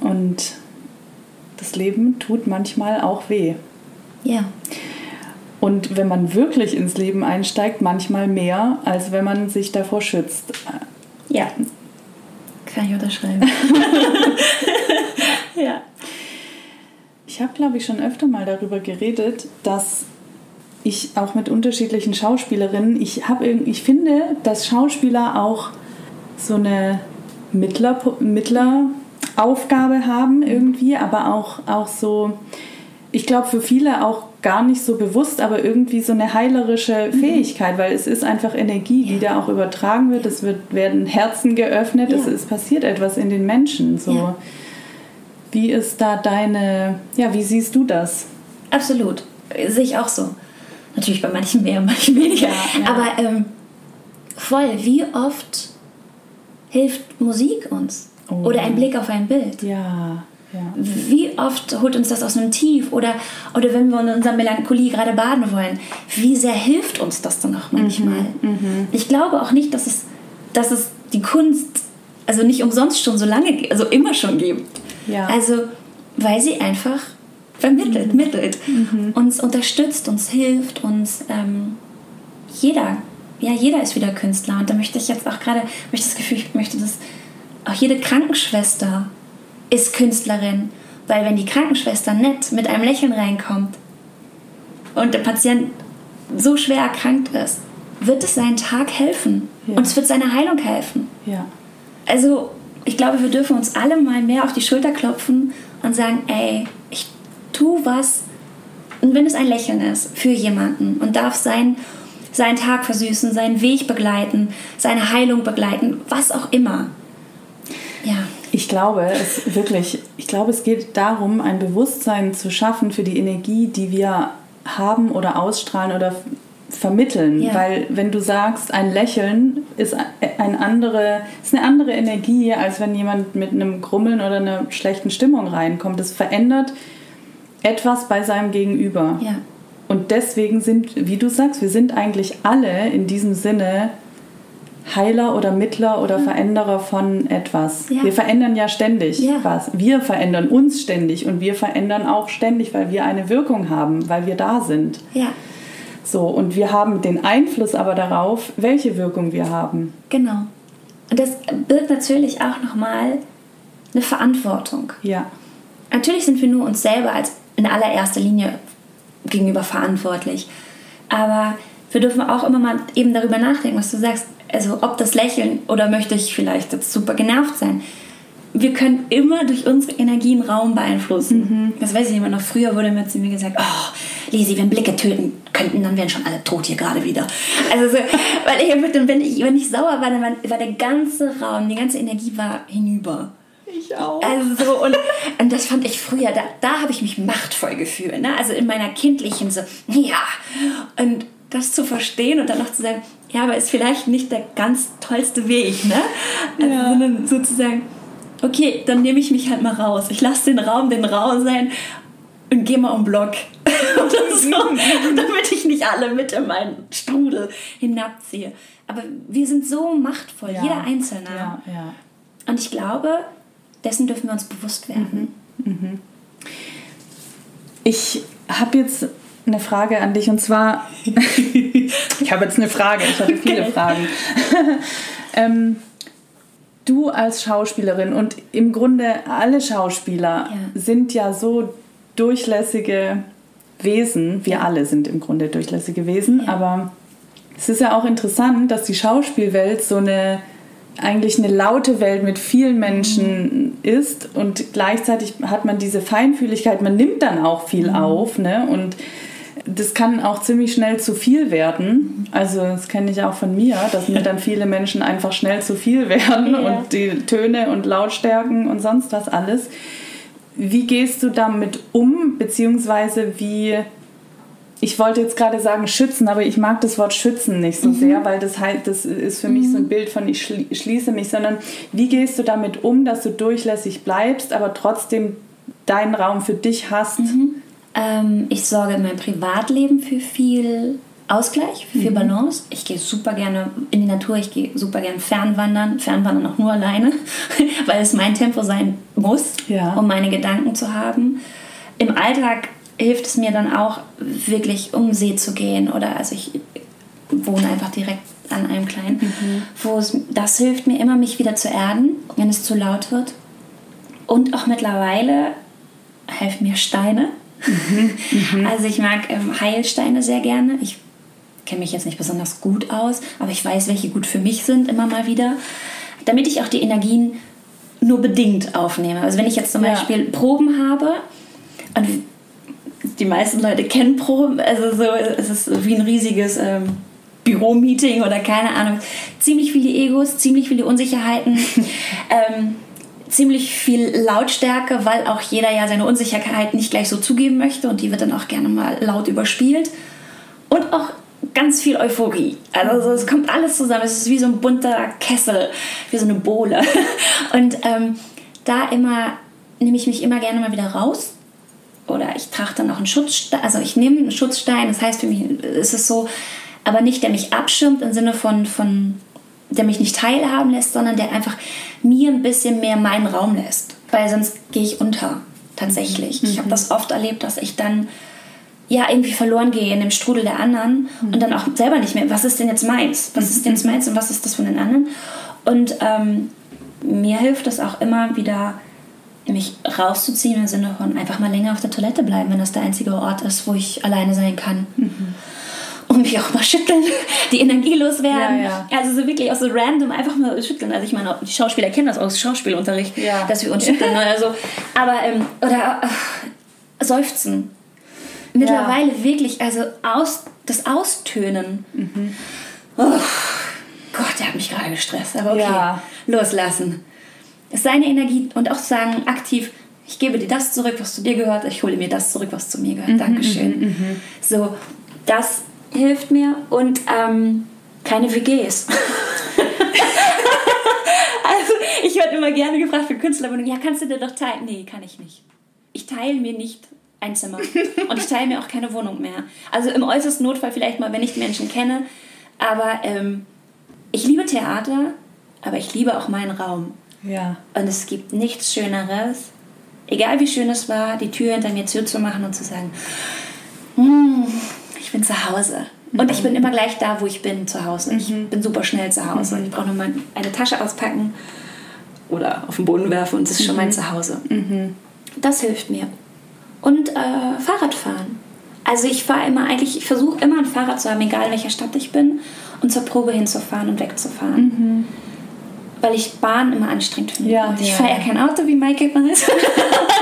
Und das Leben tut manchmal auch weh. Ja. Und wenn man wirklich ins Leben einsteigt, manchmal mehr, als wenn man sich davor schützt. Ja. Kann ich unterschreiben. ja. Ich habe, glaube ich, schon öfter mal darüber geredet, dass ich auch mit unterschiedlichen Schauspielerinnen, ich, hab, ich finde, dass Schauspieler auch so eine Mittler, Mittleraufgabe haben irgendwie, aber auch, auch so, ich glaube für viele auch gar nicht so bewusst, aber irgendwie so eine heilerische Fähigkeit, weil es ist einfach Energie, die Ja. da auch übertragen wird, es wird, werden Herzen geöffnet, es, Ja. es passiert etwas in den Menschen. So. Ja. Wie ist da deine, ja, wie siehst du das? Absolut. Sehe ich auch so. Natürlich bei manchen mehr, manchen weniger. Aber ähm, voll, wie oft hilft Musik uns? Oh. Oder ein Blick auf ein Bild? Ja, ja. Wie oft holt uns das aus einem Tief? Oder, oder wenn wir in unserer Melancholie gerade baden wollen, wie sehr hilft uns das dann auch manchmal? Mhm, Ich glaube auch nicht, dass es, dass es die Kunst also nicht umsonst schon so lange, also immer schon gibt. Ja. Also, weil sie einfach vermittelt, mittelt, uns unterstützt, uns hilft, uns ähm, jeder, ja, jeder ist wieder Künstler. Und da möchte ich jetzt auch gerade, möchte das Gefühl, ich möchte das, auch jede Krankenschwester ist Künstlerin. Weil wenn die Krankenschwester nett mit einem Lächeln reinkommt und der Patient so schwer erkrankt ist, wird es seinen Tag helfen. Ja. Und es wird seiner Heilung helfen. Ja. Also, ich glaube, wir dürfen uns alle mal mehr auf die Schulter klopfen und sagen, ey, ich tu was, und wenn es ein Lächeln ist, für jemanden und darf sein, seinen Tag versüßen, seinen Weg begleiten, seine Heilung begleiten, was auch immer. Ja, Ich glaube, es wirklich, ich glaube, es geht darum, ein Bewusstsein zu schaffen für die Energie, die wir haben oder ausstrahlen oder vermitteln. Ja. Weil wenn du sagst, ein Lächeln ist ein andere, ist eine andere Energie, als wenn jemand mit einem Grummeln oder einer schlechten Stimmung reinkommt. Das verändert etwas bei seinem Gegenüber. ja, Und deswegen sind, wie du sagst, wir sind eigentlich alle in diesem Sinne Heiler oder Mittler oder Veränderer von etwas. Ja. Wir verändern ja ständig Ja. was. Wir verändern uns ständig und wir verändern auch ständig, weil wir eine Wirkung haben, weil wir da sind. ja, So, und wir haben den Einfluss aber darauf, welche Wirkung wir haben. genau. Und das birgt natürlich auch nochmal eine Verantwortung. Ja. Natürlich sind wir nur uns selber als in allererster Linie gegenüber verantwortlich. Aber wir dürfen auch immer mal eben darüber nachdenken, was du sagst. Also ob das Lächeln oder möchte ich vielleicht jetzt super genervt sein. Wir können immer durch unsere Energien Raum beeinflussen. Mhm. Das weiß ich immer noch. Früher wurde mir zu mir gesagt, oh, Lisi, wenn Blicke töten könnten, dann wären schon alle tot hier gerade wieder. Also so, weil ich, wenn ich, wenn ich sauer war, dann war, war der ganze Raum, die ganze Energie war hinüber. Ich auch. Also so, und, und das fand ich früher, da, da habe ich mich machtvoll gefühlt. Ne? Also in meiner kindlichen so, ja. Und das zu verstehen und dann noch zu sagen, ja, aber ist vielleicht nicht der ganz tollste Weg, ne? Also, ja. Sondern sozusagen, okay, dann nehme ich mich halt mal raus. Ich lasse den Raum den Raum sein und gehe mal um Block. Oder so, damit ich nicht alle mit in meinen Strudel hinabziehe. Aber wir sind so machtvoll, ja. jeder Einzelne. Ja, ja. Und ich glaube, dessen dürfen wir uns bewusst werden. Mhm. Mhm. Ich habe jetzt eine Frage an dich und zwar, ich habe jetzt eine Frage, ich habe viele okay. Fragen. ähm, du als Schauspielerin und im Grunde alle Schauspieler ja. sind ja so durchlässige Wesen, wir alle sind im Grunde durchlässige Wesen, ja. aber es ist ja auch interessant, dass die Schauspielwelt so eine eigentlich eine laute Welt mit vielen Menschen ist und gleichzeitig hat man diese Feinfühligkeit, man nimmt dann auch viel mhm. auf ne? und das kann auch ziemlich schnell zu viel werden. Also das kenne ich auch von mir, dass mir dann viele Menschen einfach schnell zu viel werden ja. und die Töne und Lautstärken und sonst was alles. Wie gehst du damit um, beziehungsweise wie ich wollte jetzt gerade sagen schützen, aber ich mag das Wort schützen nicht so mhm. sehr, weil das halt, das ist für mhm. mich so ein mhm. Bild von ich schließe mich, sondern wie gehst du damit um, dass du durchlässig bleibst, aber trotzdem deinen Raum für dich hast? Mhm. Ähm, ich sorge in meinem Privatleben für viel Ausgleich, für viel mhm. Balance. Ich gehe super gerne in die Natur, ich gehe super gerne fernwandern, fernwandern auch nur alleine, weil es mein Tempo sein muss, ja. um meine Gedanken zu haben. Im Alltag hilft es mir dann auch wirklich um See zu gehen oder also ich wohne einfach direkt an einem kleinen, mhm. wo es, das hilft mir immer, mich wieder zu erden, wenn es zu laut wird. Und auch mittlerweile helfen mir Steine. Mhm. Mhm. Also ich mag ähm, Heilsteine sehr gerne. Ich kenne mich jetzt nicht besonders gut aus, aber ich weiß, welche gut für mich sind, immer mal wieder. Damit ich auch die Energien nur bedingt aufnehme. Also wenn ich jetzt zum ja. Beispiel Proben habe und die meisten Leute kennen Pro, also so, es ist wie ein riesiges ähm, Büromeeting oder keine Ahnung. Ziemlich viele Egos, ziemlich viele Unsicherheiten, ähm, ziemlich viel Lautstärke, weil auch jeder ja seine Unsicherheit nicht gleich so zugeben möchte und die wird dann auch gerne mal laut überspielt. Und auch ganz viel Euphorie. Also es kommt alles zusammen. Es ist wie so ein bunter Kessel, wie so eine Bohle. Und ähm, da immer nehme ich mich immer gerne mal wieder raus oder ich trage dann auch einen Schutzstein, also ich nehme einen Schutzstein, das heißt für mich ist es so, aber nicht der mich abschirmt im Sinne von, von der mich nicht teilhaben lässt, sondern der einfach mir ein bisschen mehr meinen Raum lässt, weil sonst gehe ich unter, tatsächlich. Mhm. Ich habe das oft erlebt, dass ich dann ja irgendwie verloren gehe in dem Strudel der anderen mhm. und dann auch selber nicht mehr, was ist denn jetzt meins? Was ist denn jetzt meins und was ist das von den anderen? Und ähm, mir hilft es auch immer wieder, mich rauszuziehen im Sinne von einfach mal länger auf der Toilette bleiben, wenn das der einzige Ort ist, wo ich alleine sein kann. Mhm. Und mich auch mal schütteln, die Energie loswerden. Ja, ja. Also so wirklich auch so random einfach mal schütteln. Also ich meine, die Schauspieler kennen das aus Schauspielunterricht, ja. dass wir uns schütteln oder so. Aber, ähm, oder äh, seufzen. Mittlerweile wirklich, also aus, das Austönen. Mhm. Oh, Gott, der hat mich gerade gestresst. Aber okay, loslassen seine Energie und auch sagen aktiv, ich gebe dir das zurück, was zu dir gehört, ich hole mir das zurück, was zu mir gehört. Mhm, Dankeschön. Mhm, mhm. so, das hilft mir und ähm, keine WGs. also, ich werde immer gerne gefragt für Künstlerwohnungen, ja, kannst du dir doch teilen? Nee, kann ich nicht. Ich teile mir nicht ein Zimmer und ich teile mir auch keine Wohnung mehr. Also im äußersten Notfall vielleicht mal, wenn ich die Menschen kenne, aber ähm, ich liebe Theater, aber ich liebe auch meinen Raum. Ja. Und es gibt nichts Schöneres, egal wie schön es war, die Tür hinter mir zuzumachen und zu sagen, hm, ich bin zu Hause. Und ich bin immer gleich da, wo ich bin, zu Hause. Ich bin super schnell zu Hause. Ich brauche nur mal eine Tasche auspacken oder auf den Boden werfen und es ist schon mein Zuhause. Das hilft mir. Und äh, Fahrradfahren. Also ich fahre immer eigentlich, ich versuche immer ein Fahrrad zu haben, egal in welcher Stadt ich bin, und zur Probe hinzufahren und wegzufahren. Weil ich Bahn immer anstrengend finde. Ja, und ich ja, fahre ja kein Auto, wie Mike weiß.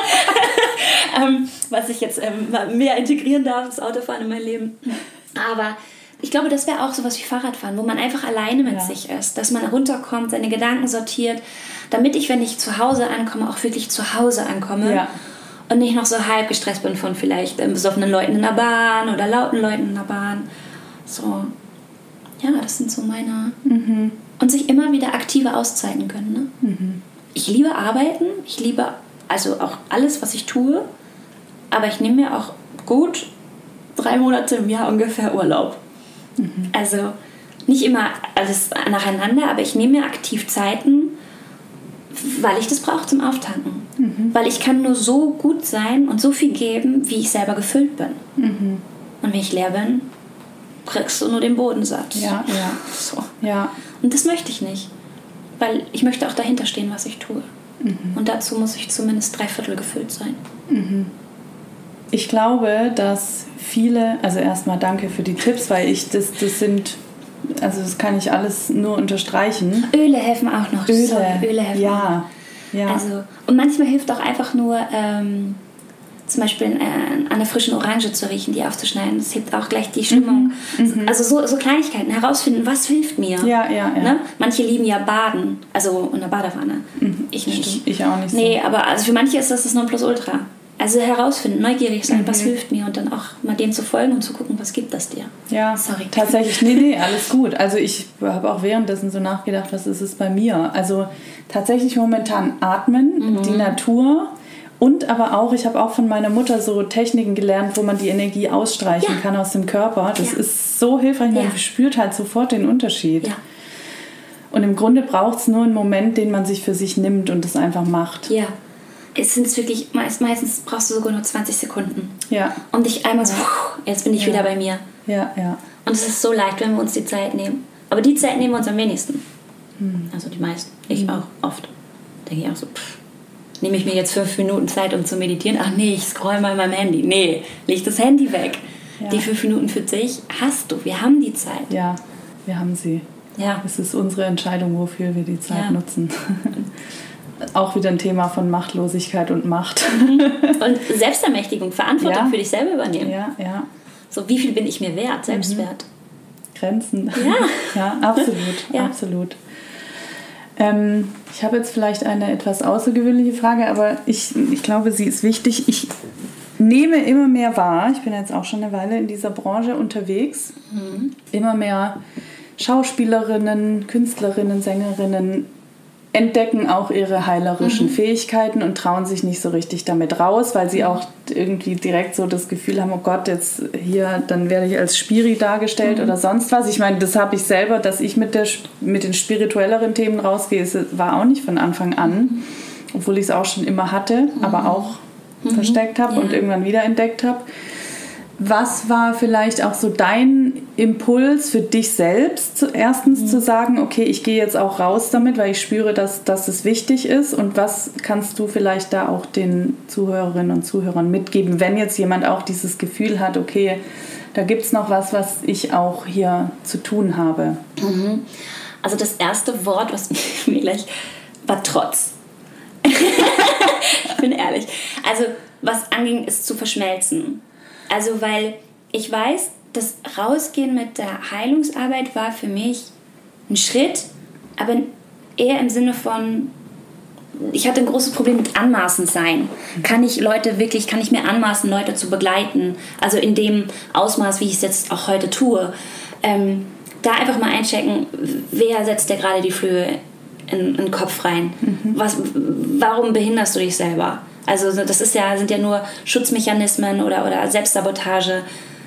ähm, was ich jetzt ähm, mehr integrieren darf, das Autofahren in mein Leben. Aber ich glaube, das wäre auch sowas wie Fahrradfahren, wo man einfach alleine mit Ja. sich ist, dass man runterkommt, seine Gedanken sortiert, damit ich, wenn ich zu Hause ankomme, auch wirklich zu Hause ankomme Ja. und nicht noch so halb gestresst bin von vielleicht ähm, besoffenen Leuten in der Bahn oder lauten Leuten in der Bahn. So, ja, das sind so meine. Und sich immer wieder aktive Auszeiten können. Ne? Ich liebe Arbeiten, ich liebe also auch alles, was ich tue, aber ich nehme mir auch gut drei Monate im Jahr ungefähr Urlaub. Also nicht immer alles nacheinander, aber ich nehme mir aktiv Zeiten, weil ich das brauche zum Auftanken. Weil ich kann nur so gut sein und so viel geben, wie ich selber gefüllt bin. Und wenn ich leer bin, kriegst du nur den Boden satt. Ja, ja. So. Ja, Und das möchte ich nicht. Weil ich möchte auch dahinter stehen, was ich tue. Und dazu muss ich zumindest dreiviertel gefüllt sein. Ich glaube, dass viele, also erstmal danke für die Tipps, weil ich das, das sind, also das kann ich alles nur unterstreichen. Öle helfen auch noch. Öle, Sorry, Öle helfen auch. ja, ja. Also, und manchmal hilft auch einfach nur, ähm, zum Beispiel an einer frischen Orange zu riechen, die aufzuschneiden. Das hebt auch gleich die Stimmung. Also so, so Kleinigkeiten, herausfinden, was hilft mir. Mhm. Ja, ja, ja. Ne? Manche lieben ja Baden, also in der Badewanne. Ich nicht. Stimmt, ich auch nicht so. Nee, aber also für manche ist das das Nonplusultra. Also herausfinden, neugierig sein, Mhm. was hilft mir und dann auch mal dem zu folgen und zu gucken, was gibt das dir. Ja, Sorry. tatsächlich. Nee, nee, alles gut. Also ich habe auch währenddessen so nachgedacht, was ist es bei mir? Also tatsächlich momentan atmen, Mhm. die Natur und aber auch, ich habe auch von meiner Mutter so Techniken gelernt, wo man die Energie ausstreichen Ja. kann aus dem Körper. Das Ja. ist so hilfreich, man Ja. spürt halt sofort den Unterschied. Und im Grunde braucht es nur einen Moment, den man sich für sich nimmt und das einfach macht. ja. Es sind wirklich, meist, meistens brauchst du sogar nur 20 Sekunden. Ja, Um dich einmal so, jetzt bin ich Ja. wieder bei mir. ja, ja. Und es ist so leicht, wenn wir uns die Zeit nehmen. Aber die Zeit nehmen wir uns am wenigsten. Hm. Also die meisten. Ich auch oft. Denke ich auch so, pff, nehme ich mir jetzt fünf Minuten Zeit, um zu meditieren? Ach nee, ich scroll mal in meinem Handy. Nee, leg das Handy weg. Ja. Die fünf Minuten für dich hast du. Wir haben die Zeit. Ja, wir haben sie. Ja. Es ist unsere Entscheidung, wofür wir die Zeit Ja. nutzen. Auch wieder ein Thema von Machtlosigkeit und Macht. Und Selbstermächtigung, Verantwortung Ja. für dich selber übernehmen. Ja, ja. So, wie viel bin ich mir wert? Selbstwert. Grenzen. Ja. ja, absolut, Ja. absolut. Ähm, ich habe jetzt vielleicht eine etwas außergewöhnliche Frage, aber ich, ich glaube, sie ist wichtig. Ich nehme immer mehr wahr, ich bin jetzt auch schon eine Weile in dieser Branche unterwegs, immer mehr Schauspielerinnen, Künstlerinnen, Sängerinnen entdecken auch ihre heilerischen Fähigkeiten und trauen sich nicht so richtig damit raus, weil sie auch irgendwie direkt so das Gefühl haben, oh Gott, jetzt hier, dann werde ich als Spiri dargestellt oder sonst was. Ich meine, das habe ich selber, dass ich mit, der, mit den spirituelleren Themen rausgehe, es war auch nicht von Anfang an, obwohl ich es auch schon immer hatte, aber auch versteckt habe Ja. und irgendwann wiederentdeckt habe. Was war vielleicht auch so dein Impuls für dich selbst, zu, erstens zu sagen, okay, ich gehe jetzt auch raus damit, weil ich spüre, dass, dass es wichtig ist? Und was kannst du vielleicht da auch den Zuhörerinnen und Zuhörern mitgeben, wenn jetzt jemand auch dieses Gefühl hat, okay, da gibt es noch was, was ich auch hier zu tun habe? Also das erste Wort, was mir gleich war Trotz. ich bin ehrlich. Also was anging, ist zu verschmelzen. Also weil ich weiß, das Rausgehen mit der Heilungsarbeit war für mich ein Schritt, aber eher im Sinne von, ich hatte ein großes Problem mit Anmaßen sein. Kann ich Leute wirklich, kann ich mir anmaßen, Leute zu begleiten? Also in dem Ausmaß, wie ich es jetzt auch heute tue. Ähm, da einfach mal einchecken, wer setzt dir gerade die Flöhe in, in den Kopf rein? Was, warum behinderst du dich selber? Also das ist ja, sind ja nur Schutzmechanismen oder, oder Selbstsabotage.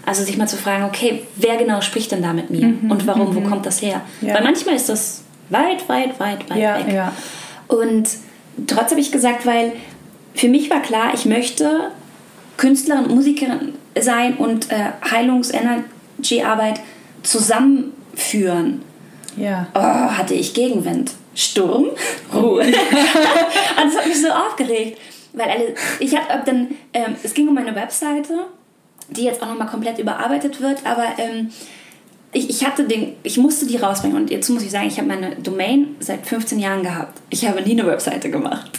Also sich mal zu fragen, okay, wer genau spricht denn da mit mir? Und warum, wo kommt das her? Ja. Weil manchmal ist das weit, weit, weit, weit Ja, weg. ja. Und trotzdem habe ich gesagt, weil für mich war klar, ich möchte Künstlerin, Musikerin sein und äh, Regie-Arbeit zusammenführen, Ja. oh, hatte ich Gegenwind. Sturm, Ruhe. und das hat mich so aufgeregt. Weil alle, ich habe dann, ähm, es ging um meine Webseite, die jetzt auch nochmal komplett überarbeitet wird, aber ähm, ich, ich hatte den, ich musste die rausbringen und jetzt muss ich sagen, ich habe meine Domain seit 15 Jahren gehabt. Ich habe nie eine Webseite gemacht.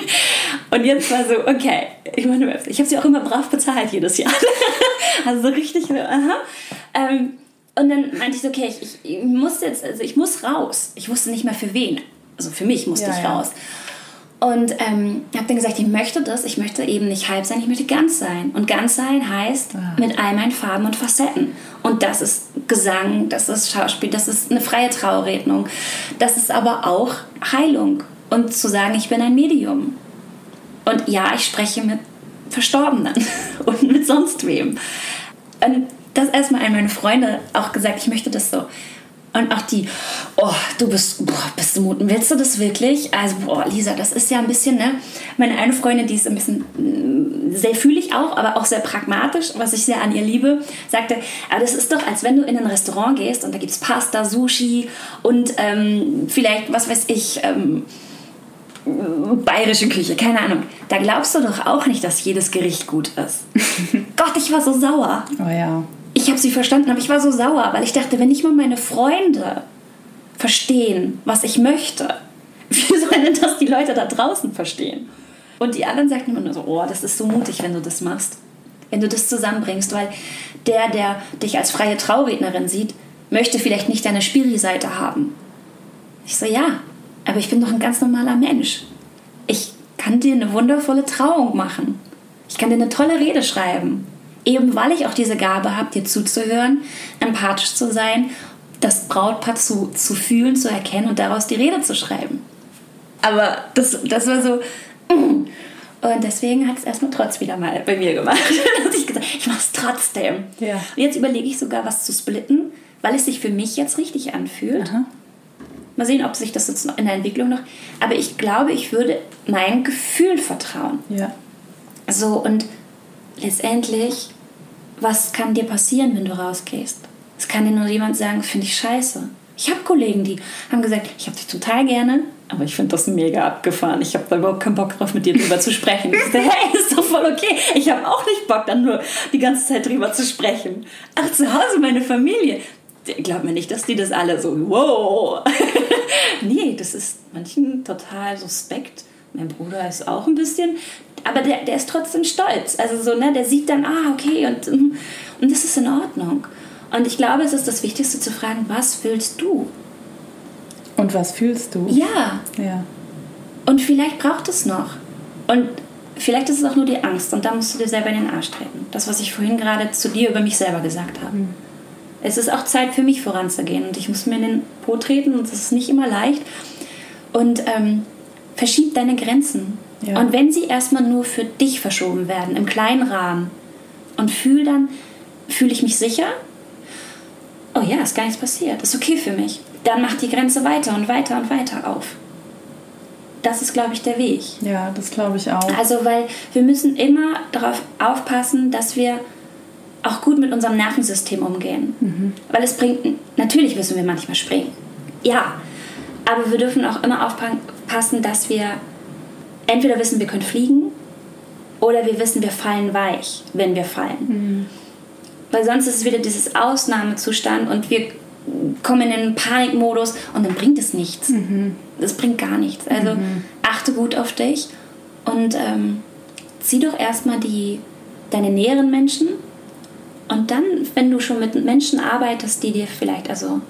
und jetzt war so, okay, ich mache eine Webseite. Ich habe sie auch immer brav bezahlt jedes Jahr. also so richtig, aha. Ähm, und dann meinte ich so, okay, ich, ich, ich muss jetzt, also ich muss raus. Ich wusste nicht mehr für wen. Also für mich musste Ja, ich ja. raus. Und ähm, habe dann gesagt, ich möchte das, ich möchte eben nicht halb sein, ich möchte ganz sein. Und ganz sein heißt Ah. mit all meinen Farben und Facetten. Und das ist Gesang, das ist Schauspiel, das ist eine freie Trauerrednung. Das ist aber auch Heilung. Und zu sagen, ich bin ein Medium. Und ja, ich spreche mit Verstorbenen und mit sonst wem. Und das erstmal an meine Freunde auch gesagt, ich möchte das so. Und auch die, oh, du bist, boah, bist du muten, willst du das wirklich? Also, boah, Lisa, das ist ja ein bisschen, ne? Meine eine Freundin, die ist ein bisschen mm, sehr fühlig auch, aber auch sehr pragmatisch, was ich sehr an ihr liebe, sagte, aber das ist doch, als wenn du in ein Restaurant gehst und da gibt es Pasta, Sushi und ähm, vielleicht, was weiß ich, ähm, bayerische Küche, keine Ahnung. Da glaubst du doch auch nicht, dass jedes Gericht gut ist. Gott, ich war so sauer. Oh ja. Ich habe sie verstanden, aber ich war so sauer, weil ich dachte, wenn nicht mal meine Freunde verstehen, was ich möchte, wie sollen denn das die Leute da draußen verstehen? Und die anderen sagten immer nur so, oh, das ist so mutig, wenn du das machst. Wenn du das zusammenbringst, weil der, der dich als freie Traurednerin sieht, möchte vielleicht nicht deine Spiri-Seite haben. Ich so, ja, aber ich bin doch ein ganz normaler Mensch. Ich kann dir eine wundervolle Trauung machen. Ich kann dir eine tolle Rede schreiben. Eben weil ich auch diese Gabe habe, dir zuzuhören, empathisch zu sein, das Brautpaar zu, zu fühlen, zu erkennen und daraus die Rede zu schreiben. Aber das, das war so. mm. Und deswegen hat es erstmal trotz wieder mal bei mir gemacht. dass ich gesagt ich mache es trotzdem. Ja. Und jetzt überlege ich sogar, was zu splitten, weil es sich für mich jetzt richtig anfühlt. Aha. Mal sehen, ob sich das jetzt noch in der Entwicklung noch. Aber ich glaube, ich würde meinem Gefühl vertrauen. Ja. So, und letztendlich, was kann dir passieren, wenn du rausgehst? Es kann dir nur jemand sagen, finde ich scheiße. Ich habe Kollegen, die haben gesagt, ich habe dich total gerne, aber ich finde das mega abgefahren. Ich habe da überhaupt keinen Bock drauf, mit dir drüber zu sprechen. Ich dachte, hey, ist doch voll okay. Ich habe auch nicht Bock, dann nur die ganze Zeit drüber zu sprechen. Ach, zu Hause meine Familie. Glaub mir nicht, dass die das alle so, wow. nee, das ist manchen total suspekt. Mein Bruder ist auch ein bisschen, aber der, der ist trotzdem stolz. Also so, ne, der sieht dann, ah, okay, und, und das ist in Ordnung. Und ich glaube, es ist das Wichtigste zu fragen, was willst du? Und was fühlst du? Ja, Ja. und vielleicht braucht es noch. Und vielleicht ist es auch nur die Angst und da musst du dir selber in den Arsch treten. Das, was ich vorhin gerade zu dir über mich selber gesagt habe. Es ist auch Zeit für mich voranzugehen und ich muss mir in den Po treten und es ist nicht immer leicht. Und ähm, verschieb deine Grenzen. Ja. Und wenn sie erstmal nur für dich verschoben werden, im kleinen Rahmen, und fühl dann, fühle ich mich sicher? Oh ja, ist gar nichts passiert, ist okay für mich. Dann macht die Grenze weiter und weiter und weiter auf. Das ist, glaube ich, der Weg. Ja, das glaube ich auch. Also, weil wir müssen immer darauf aufpassen, dass wir auch gut mit unserem Nervensystem umgehen. Weil es bringt, natürlich müssen wir manchmal springen. Ja, aber wir dürfen auch immer aufpassen, dass wir entweder wissen, wir können fliegen oder wir wissen, wir fallen weich, wenn wir fallen. Weil sonst ist es wieder dieses Ausnahmezustand und wir kommen in den Panikmodus und dann bringt es nichts. Das bringt gar nichts. Also achte gut auf dich und ähm, zieh doch erstmal die, deine näheren Menschen und dann, wenn du schon mit Menschen arbeitest, die dir vielleicht also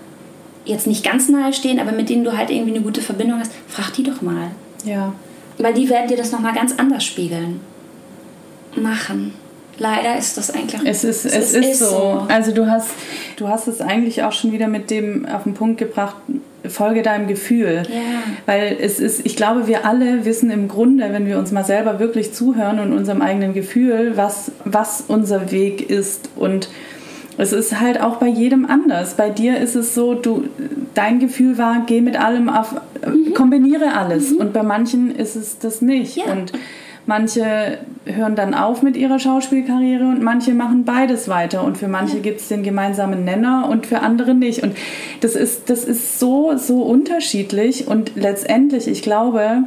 jetzt nicht ganz nahe stehen, aber mit denen du halt irgendwie eine gute Verbindung hast, frag die doch mal. Ja. Weil die werden dir das nochmal ganz anders spiegeln. Machen. Leider ist das eigentlich. Es ist, es ist, so. Also du hast, du hast es eigentlich auch schon wieder mit dem auf den Punkt gebracht, folge deinem Gefühl. Ja. Weil es ist, ich glaube, wir alle wissen im Grunde, wenn wir uns mal selber wirklich zuhören und unserem eigenen Gefühl, was, was unser Weg ist. Und es ist halt auch bei jedem anders. Bei dir ist es so, du, dein Gefühl war, geh mit allem auf, kombiniere alles. Und bei manchen ist es das nicht. Ja. Und Manche hören dann auf mit ihrer Schauspielkarriere und manche machen beides weiter. Und für manche gibt es den gemeinsamen Nenner und für andere nicht. Und das ist, das ist so, so unterschiedlich. Und letztendlich, ich glaube,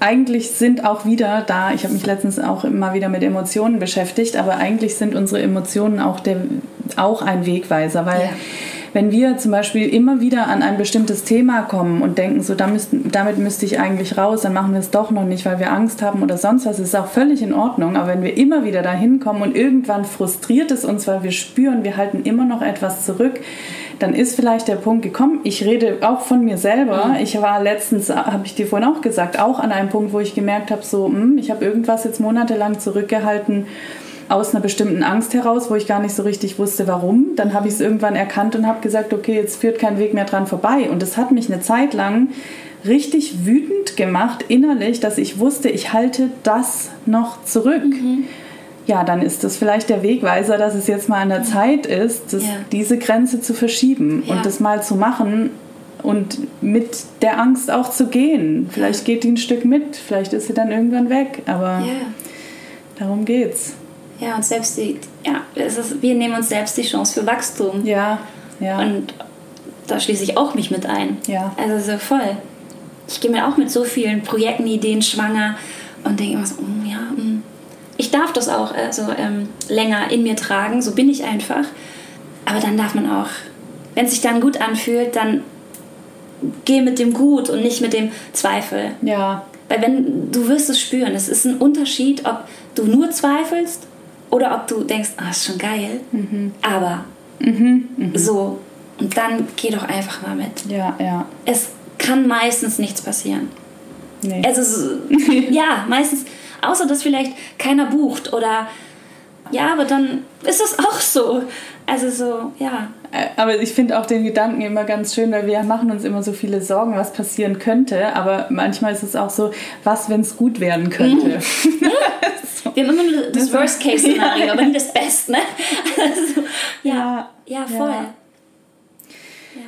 eigentlich sind auch wieder da, ich habe mich letztens auch immer wieder mit Emotionen beschäftigt, aber eigentlich sind unsere Emotionen auch, der, auch ein Wegweiser, weil ja. wenn wir zum Beispiel immer wieder an ein bestimmtes Thema kommen und denken, so damit, damit müsste ich eigentlich raus, dann machen wir es doch noch nicht, weil wir Angst haben oder sonst was, ist auch völlig in Ordnung, aber wenn wir immer wieder dahin kommen und irgendwann frustriert es uns, weil wir spüren, wir halten immer noch etwas zurück, dann ist vielleicht der Punkt gekommen, ich rede auch von mir selber. Mhm. Ich war letztens, habe ich dir vorhin auch gesagt, auch an einem Punkt, wo ich gemerkt habe, so, mh, hm, ich habe irgendwas jetzt monatelang zurückgehalten aus einer bestimmten Angst heraus, wo ich gar nicht so richtig wusste, warum. Dann habe ich es irgendwann erkannt und habe gesagt, okay, jetzt führt kein Weg mehr dran vorbei. Und es hat mich eine Zeit lang richtig wütend gemacht innerlich, dass ich wusste, ich halte das noch zurück. Mhm ja, dann ist das vielleicht der Wegweiser, dass es jetzt mal an der Zeit ist, das, ja. diese Grenze zu verschieben ja. und das mal zu machen und mit der Angst auch zu gehen. Vielleicht geht die ein Stück mit, vielleicht ist sie dann irgendwann weg, aber darum geht's. Ja, und selbst die, ja, ist, wir nehmen uns selbst die Chance für Wachstum. Ja, ja. Und da schließe ich auch mich mit ein. Ja. Also so voll. Ich gehe mir auch mit so vielen Projekten, Ideen schwanger und denke immer so, oh, ja, mh mm, ich darf das auch also, ähm, länger in mir tragen, so bin ich einfach. Aber dann darf man auch, wenn es sich dann gut anfühlt, dann geh mit dem Gut und nicht mit dem Zweifel. Ja. Weil wenn du wirst es spüren, es ist ein Unterschied, ob du nur zweifelst oder ob du denkst, ah, ist schon geil, mhm. aber mhm. Mhm. so. Und dann geh doch einfach mal mit. Ja, ja. Es kann meistens nichts passieren. Nee. Also, ja, meistens Außer dass vielleicht keiner bucht oder ja, aber dann ist es auch so. Also so, ja. Aber ich finde auch den Gedanken immer ganz schön, weil wir machen uns immer so viele Sorgen, was passieren könnte. Aber manchmal ist es auch so, was, wenn es gut werden könnte. Mhm. so. Wir haben immer nur das Worst-Case-Szenario, aber nicht das Beste, ne? Also, ja, ja, ja, voll. Ja.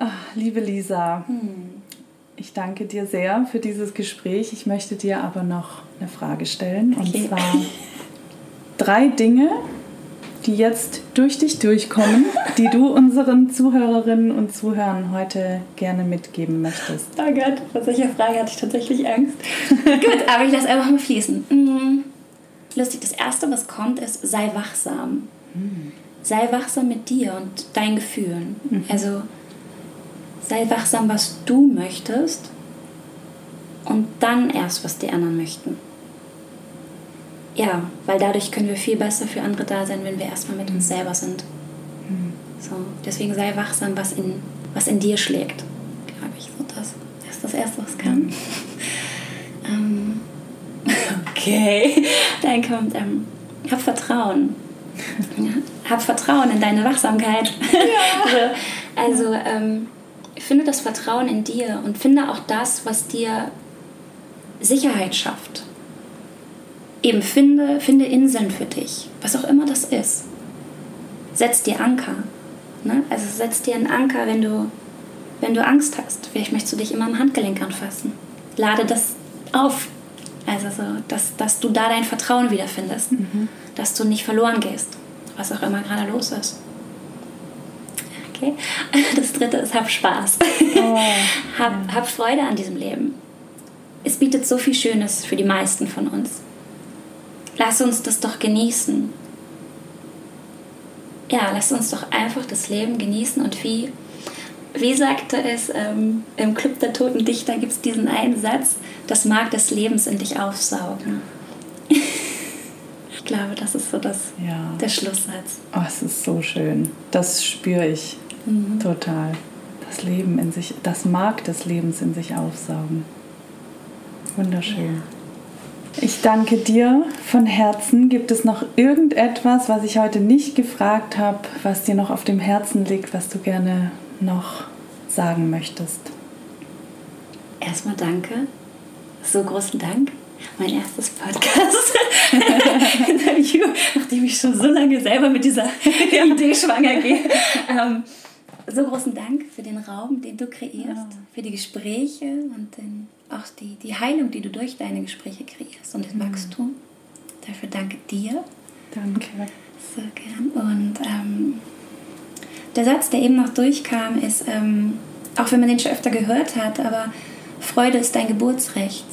Ach, liebe Lisa. Hm. Ich danke dir sehr für dieses Gespräch. Ich möchte dir aber noch eine Frage stellen. Und okay. zwar drei Dinge, die jetzt durch dich durchkommen, die du unseren Zuhörerinnen und Zuhörern heute gerne mitgeben möchtest. Oh Gott, vor solcher Frage hatte ich tatsächlich Angst. Gut, aber ich lasse einfach mal fließen. Mhm. Lustig, das Erste, was kommt, ist, sei wachsam. Mhm. Sei wachsam mit dir und deinen Gefühlen. Mhm. Also sei wachsam, was du möchtest und dann erst, was die anderen möchten. Ja, weil dadurch können wir viel besser für andere da sein, wenn wir erstmal mit uns selber sind. Mhm. So, deswegen sei wachsam, was in, was in dir schlägt. Glaube ich, so das, ist das Erste, was kann. ähm, okay, dann kommt, ähm, hab Vertrauen. Ja, hab Vertrauen in deine Wachsamkeit. Ja. also, also ähm, finde das Vertrauen in dir und finde auch das, was dir Sicherheit schafft. Eben finde, finde Inseln für dich, was auch immer das ist. Setz dir Anker. Ne? Also setz dir einen Anker, wenn du, wenn du Angst hast. Vielleicht möchtest du dich immer am Handgelenk anfassen. Lade das auf. Also so, dass, dass du da dein Vertrauen wiederfindest. Mhm. Dass du nicht verloren gehst, was auch immer gerade los ist. Okay. Das dritte ist, hab Spaß. Oh, hab, hab Freude an diesem Leben. Es bietet so viel Schönes für die meisten von uns. Lass uns das doch genießen. Ja, lass uns doch einfach das Leben genießen und wie, wie sagte es ähm, im Club der Toten Dichter, gibt es diesen einen Satz, das Mark des Lebens in dich aufsaugen. ich glaube, das ist so das, ja. der Schlusssatz. Oh, es ist so schön. Das spüre ich mhm. total. Das Leben in sich, das Mark des Lebens in sich aufsaugen. Wunderschön. Ja. Ich danke dir von Herzen. Gibt es noch irgendetwas, was ich heute nicht gefragt habe, was dir noch auf dem Herzen liegt, was du gerne noch sagen möchtest? Erstmal danke. So großen Dank. Mein erstes Podcast-Interview, nachdem ich schon so lange selber mit dieser Idee schwanger gehe. Ähm, so großen Dank für den Raum, den du kreierst, ja. für die Gespräche und den, auch die, die Heilung, die du durch deine Gespräche kreierst und den mhm. Wachstum. Dafür danke dir. Danke. So gern. Und ähm, der Satz, der eben noch durchkam, ist, ähm, auch wenn man den schon öfter gehört hat, aber Freude ist dein Geburtsrecht.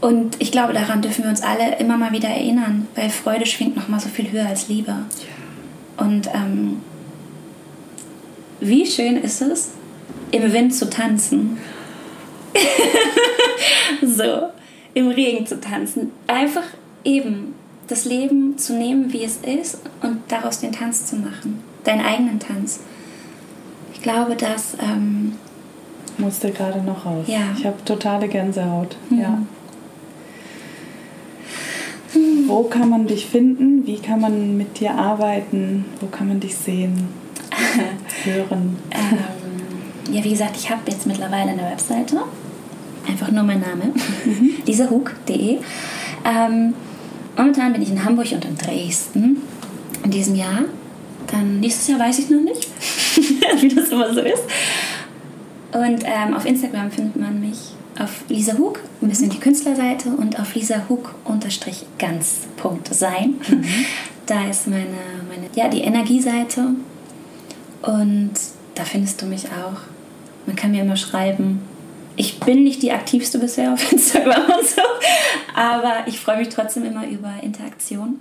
Und ich glaube, daran dürfen wir uns alle immer mal wieder erinnern, weil Freude schwingt noch mal so viel höher als Liebe. Ja. Und ähm, wie schön ist es, im Wind zu tanzen. so, im Regen zu tanzen. Einfach eben das Leben zu nehmen, wie es ist und daraus den Tanz zu machen. Deinen eigenen Tanz. Ich glaube, dass. Ähm, Musste gerade noch raus. Ja. Ich habe totale Gänsehaut. Mhm. Ja. Wo kann man dich finden? Wie kann man mit dir arbeiten? Wo kann man dich sehen, hören? Ähm, ja, wie gesagt, ich habe jetzt mittlerweile eine Webseite. Einfach nur mein Name. Mhm. lisahug.de. Ähm, momentan bin ich in Hamburg und in Dresden in diesem Jahr. Dann nächstes Jahr weiß ich noch nicht, wie das immer so ist. Und ähm, auf Instagram findet man mich auf Lisa Hug, ein bisschen die Künstlerseite und auf Lisa Hug unterstrich ganz Punkt sein. Mhm. Da ist meine, meine, ja, die Energieseite und da findest du mich auch. Man kann mir immer schreiben. Ich bin nicht die aktivste bisher auf Instagram und so, aber ich freue mich trotzdem immer über Interaktion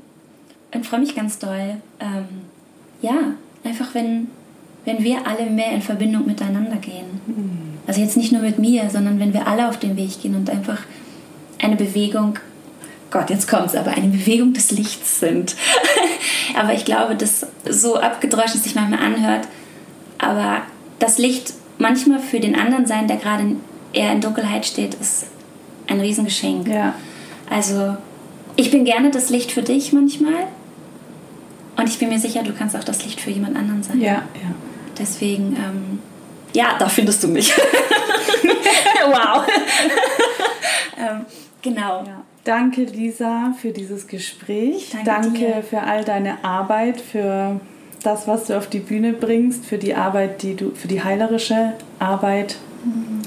und freue mich ganz doll. Ähm, ja, einfach wenn, wenn wir alle mehr in Verbindung miteinander gehen. Mhm also jetzt nicht nur mit mir, sondern wenn wir alle auf den Weg gehen und einfach eine Bewegung, Gott, jetzt kommt's, aber eine Bewegung des Lichts sind. Aber ich glaube, dass so abgedroschen sich manchmal anhört, aber das Licht manchmal für den anderen sein, der gerade eher in Dunkelheit steht, ist ein Riesengeschenk. Ja. Also ich bin gerne das Licht für dich manchmal und ich bin mir sicher, du kannst auch das Licht für jemand anderen sein. Ja, ja. Deswegen ähm, ja, da findest du mich. wow. ähm, genau. Ja. Danke, Lisa, für dieses Gespräch. Danke, Danke für all deine Arbeit, für das, was du auf die Bühne bringst, für die Arbeit, die du, für die heilerische Arbeit, mhm.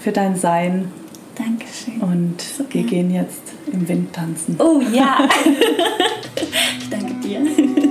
für dein Sein. Dankeschön. Und so wir gehen jetzt im Wind tanzen. Oh ja. ich danke dir.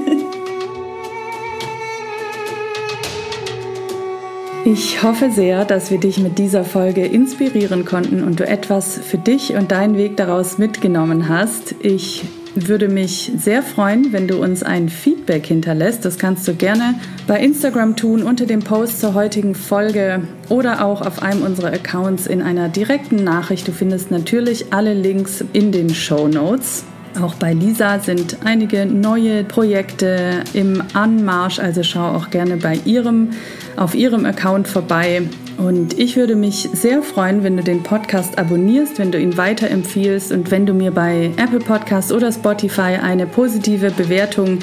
Ich hoffe sehr, dass wir dich mit dieser Folge inspirieren konnten und du etwas für dich und deinen Weg daraus mitgenommen hast. Ich würde mich sehr freuen, wenn du uns ein Feedback hinterlässt. Das kannst du gerne bei Instagram tun unter dem Post zur heutigen Folge oder auch auf einem unserer Accounts in einer direkten Nachricht. Du findest natürlich alle Links in den Show Notes. Auch bei Lisa sind einige neue Projekte im Anmarsch, also schau auch gerne bei ihrem auf ihrem Account vorbei. Und ich würde mich sehr freuen, wenn du den Podcast abonnierst, wenn du ihn weiterempfiehlst und wenn du mir bei Apple Podcasts oder Spotify eine positive Bewertung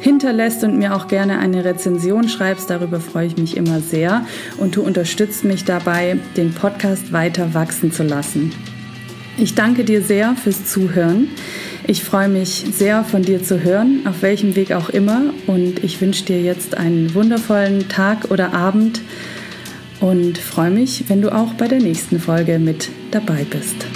hinterlässt und mir auch gerne eine Rezension schreibst. Darüber freue ich mich immer sehr. Und du unterstützt mich dabei, den Podcast weiter wachsen zu lassen. Ich danke dir sehr fürs Zuhören. Ich freue mich sehr von dir zu hören, auf welchem Weg auch immer. Und ich wünsche dir jetzt einen wundervollen Tag oder Abend und freue mich, wenn du auch bei der nächsten Folge mit dabei bist.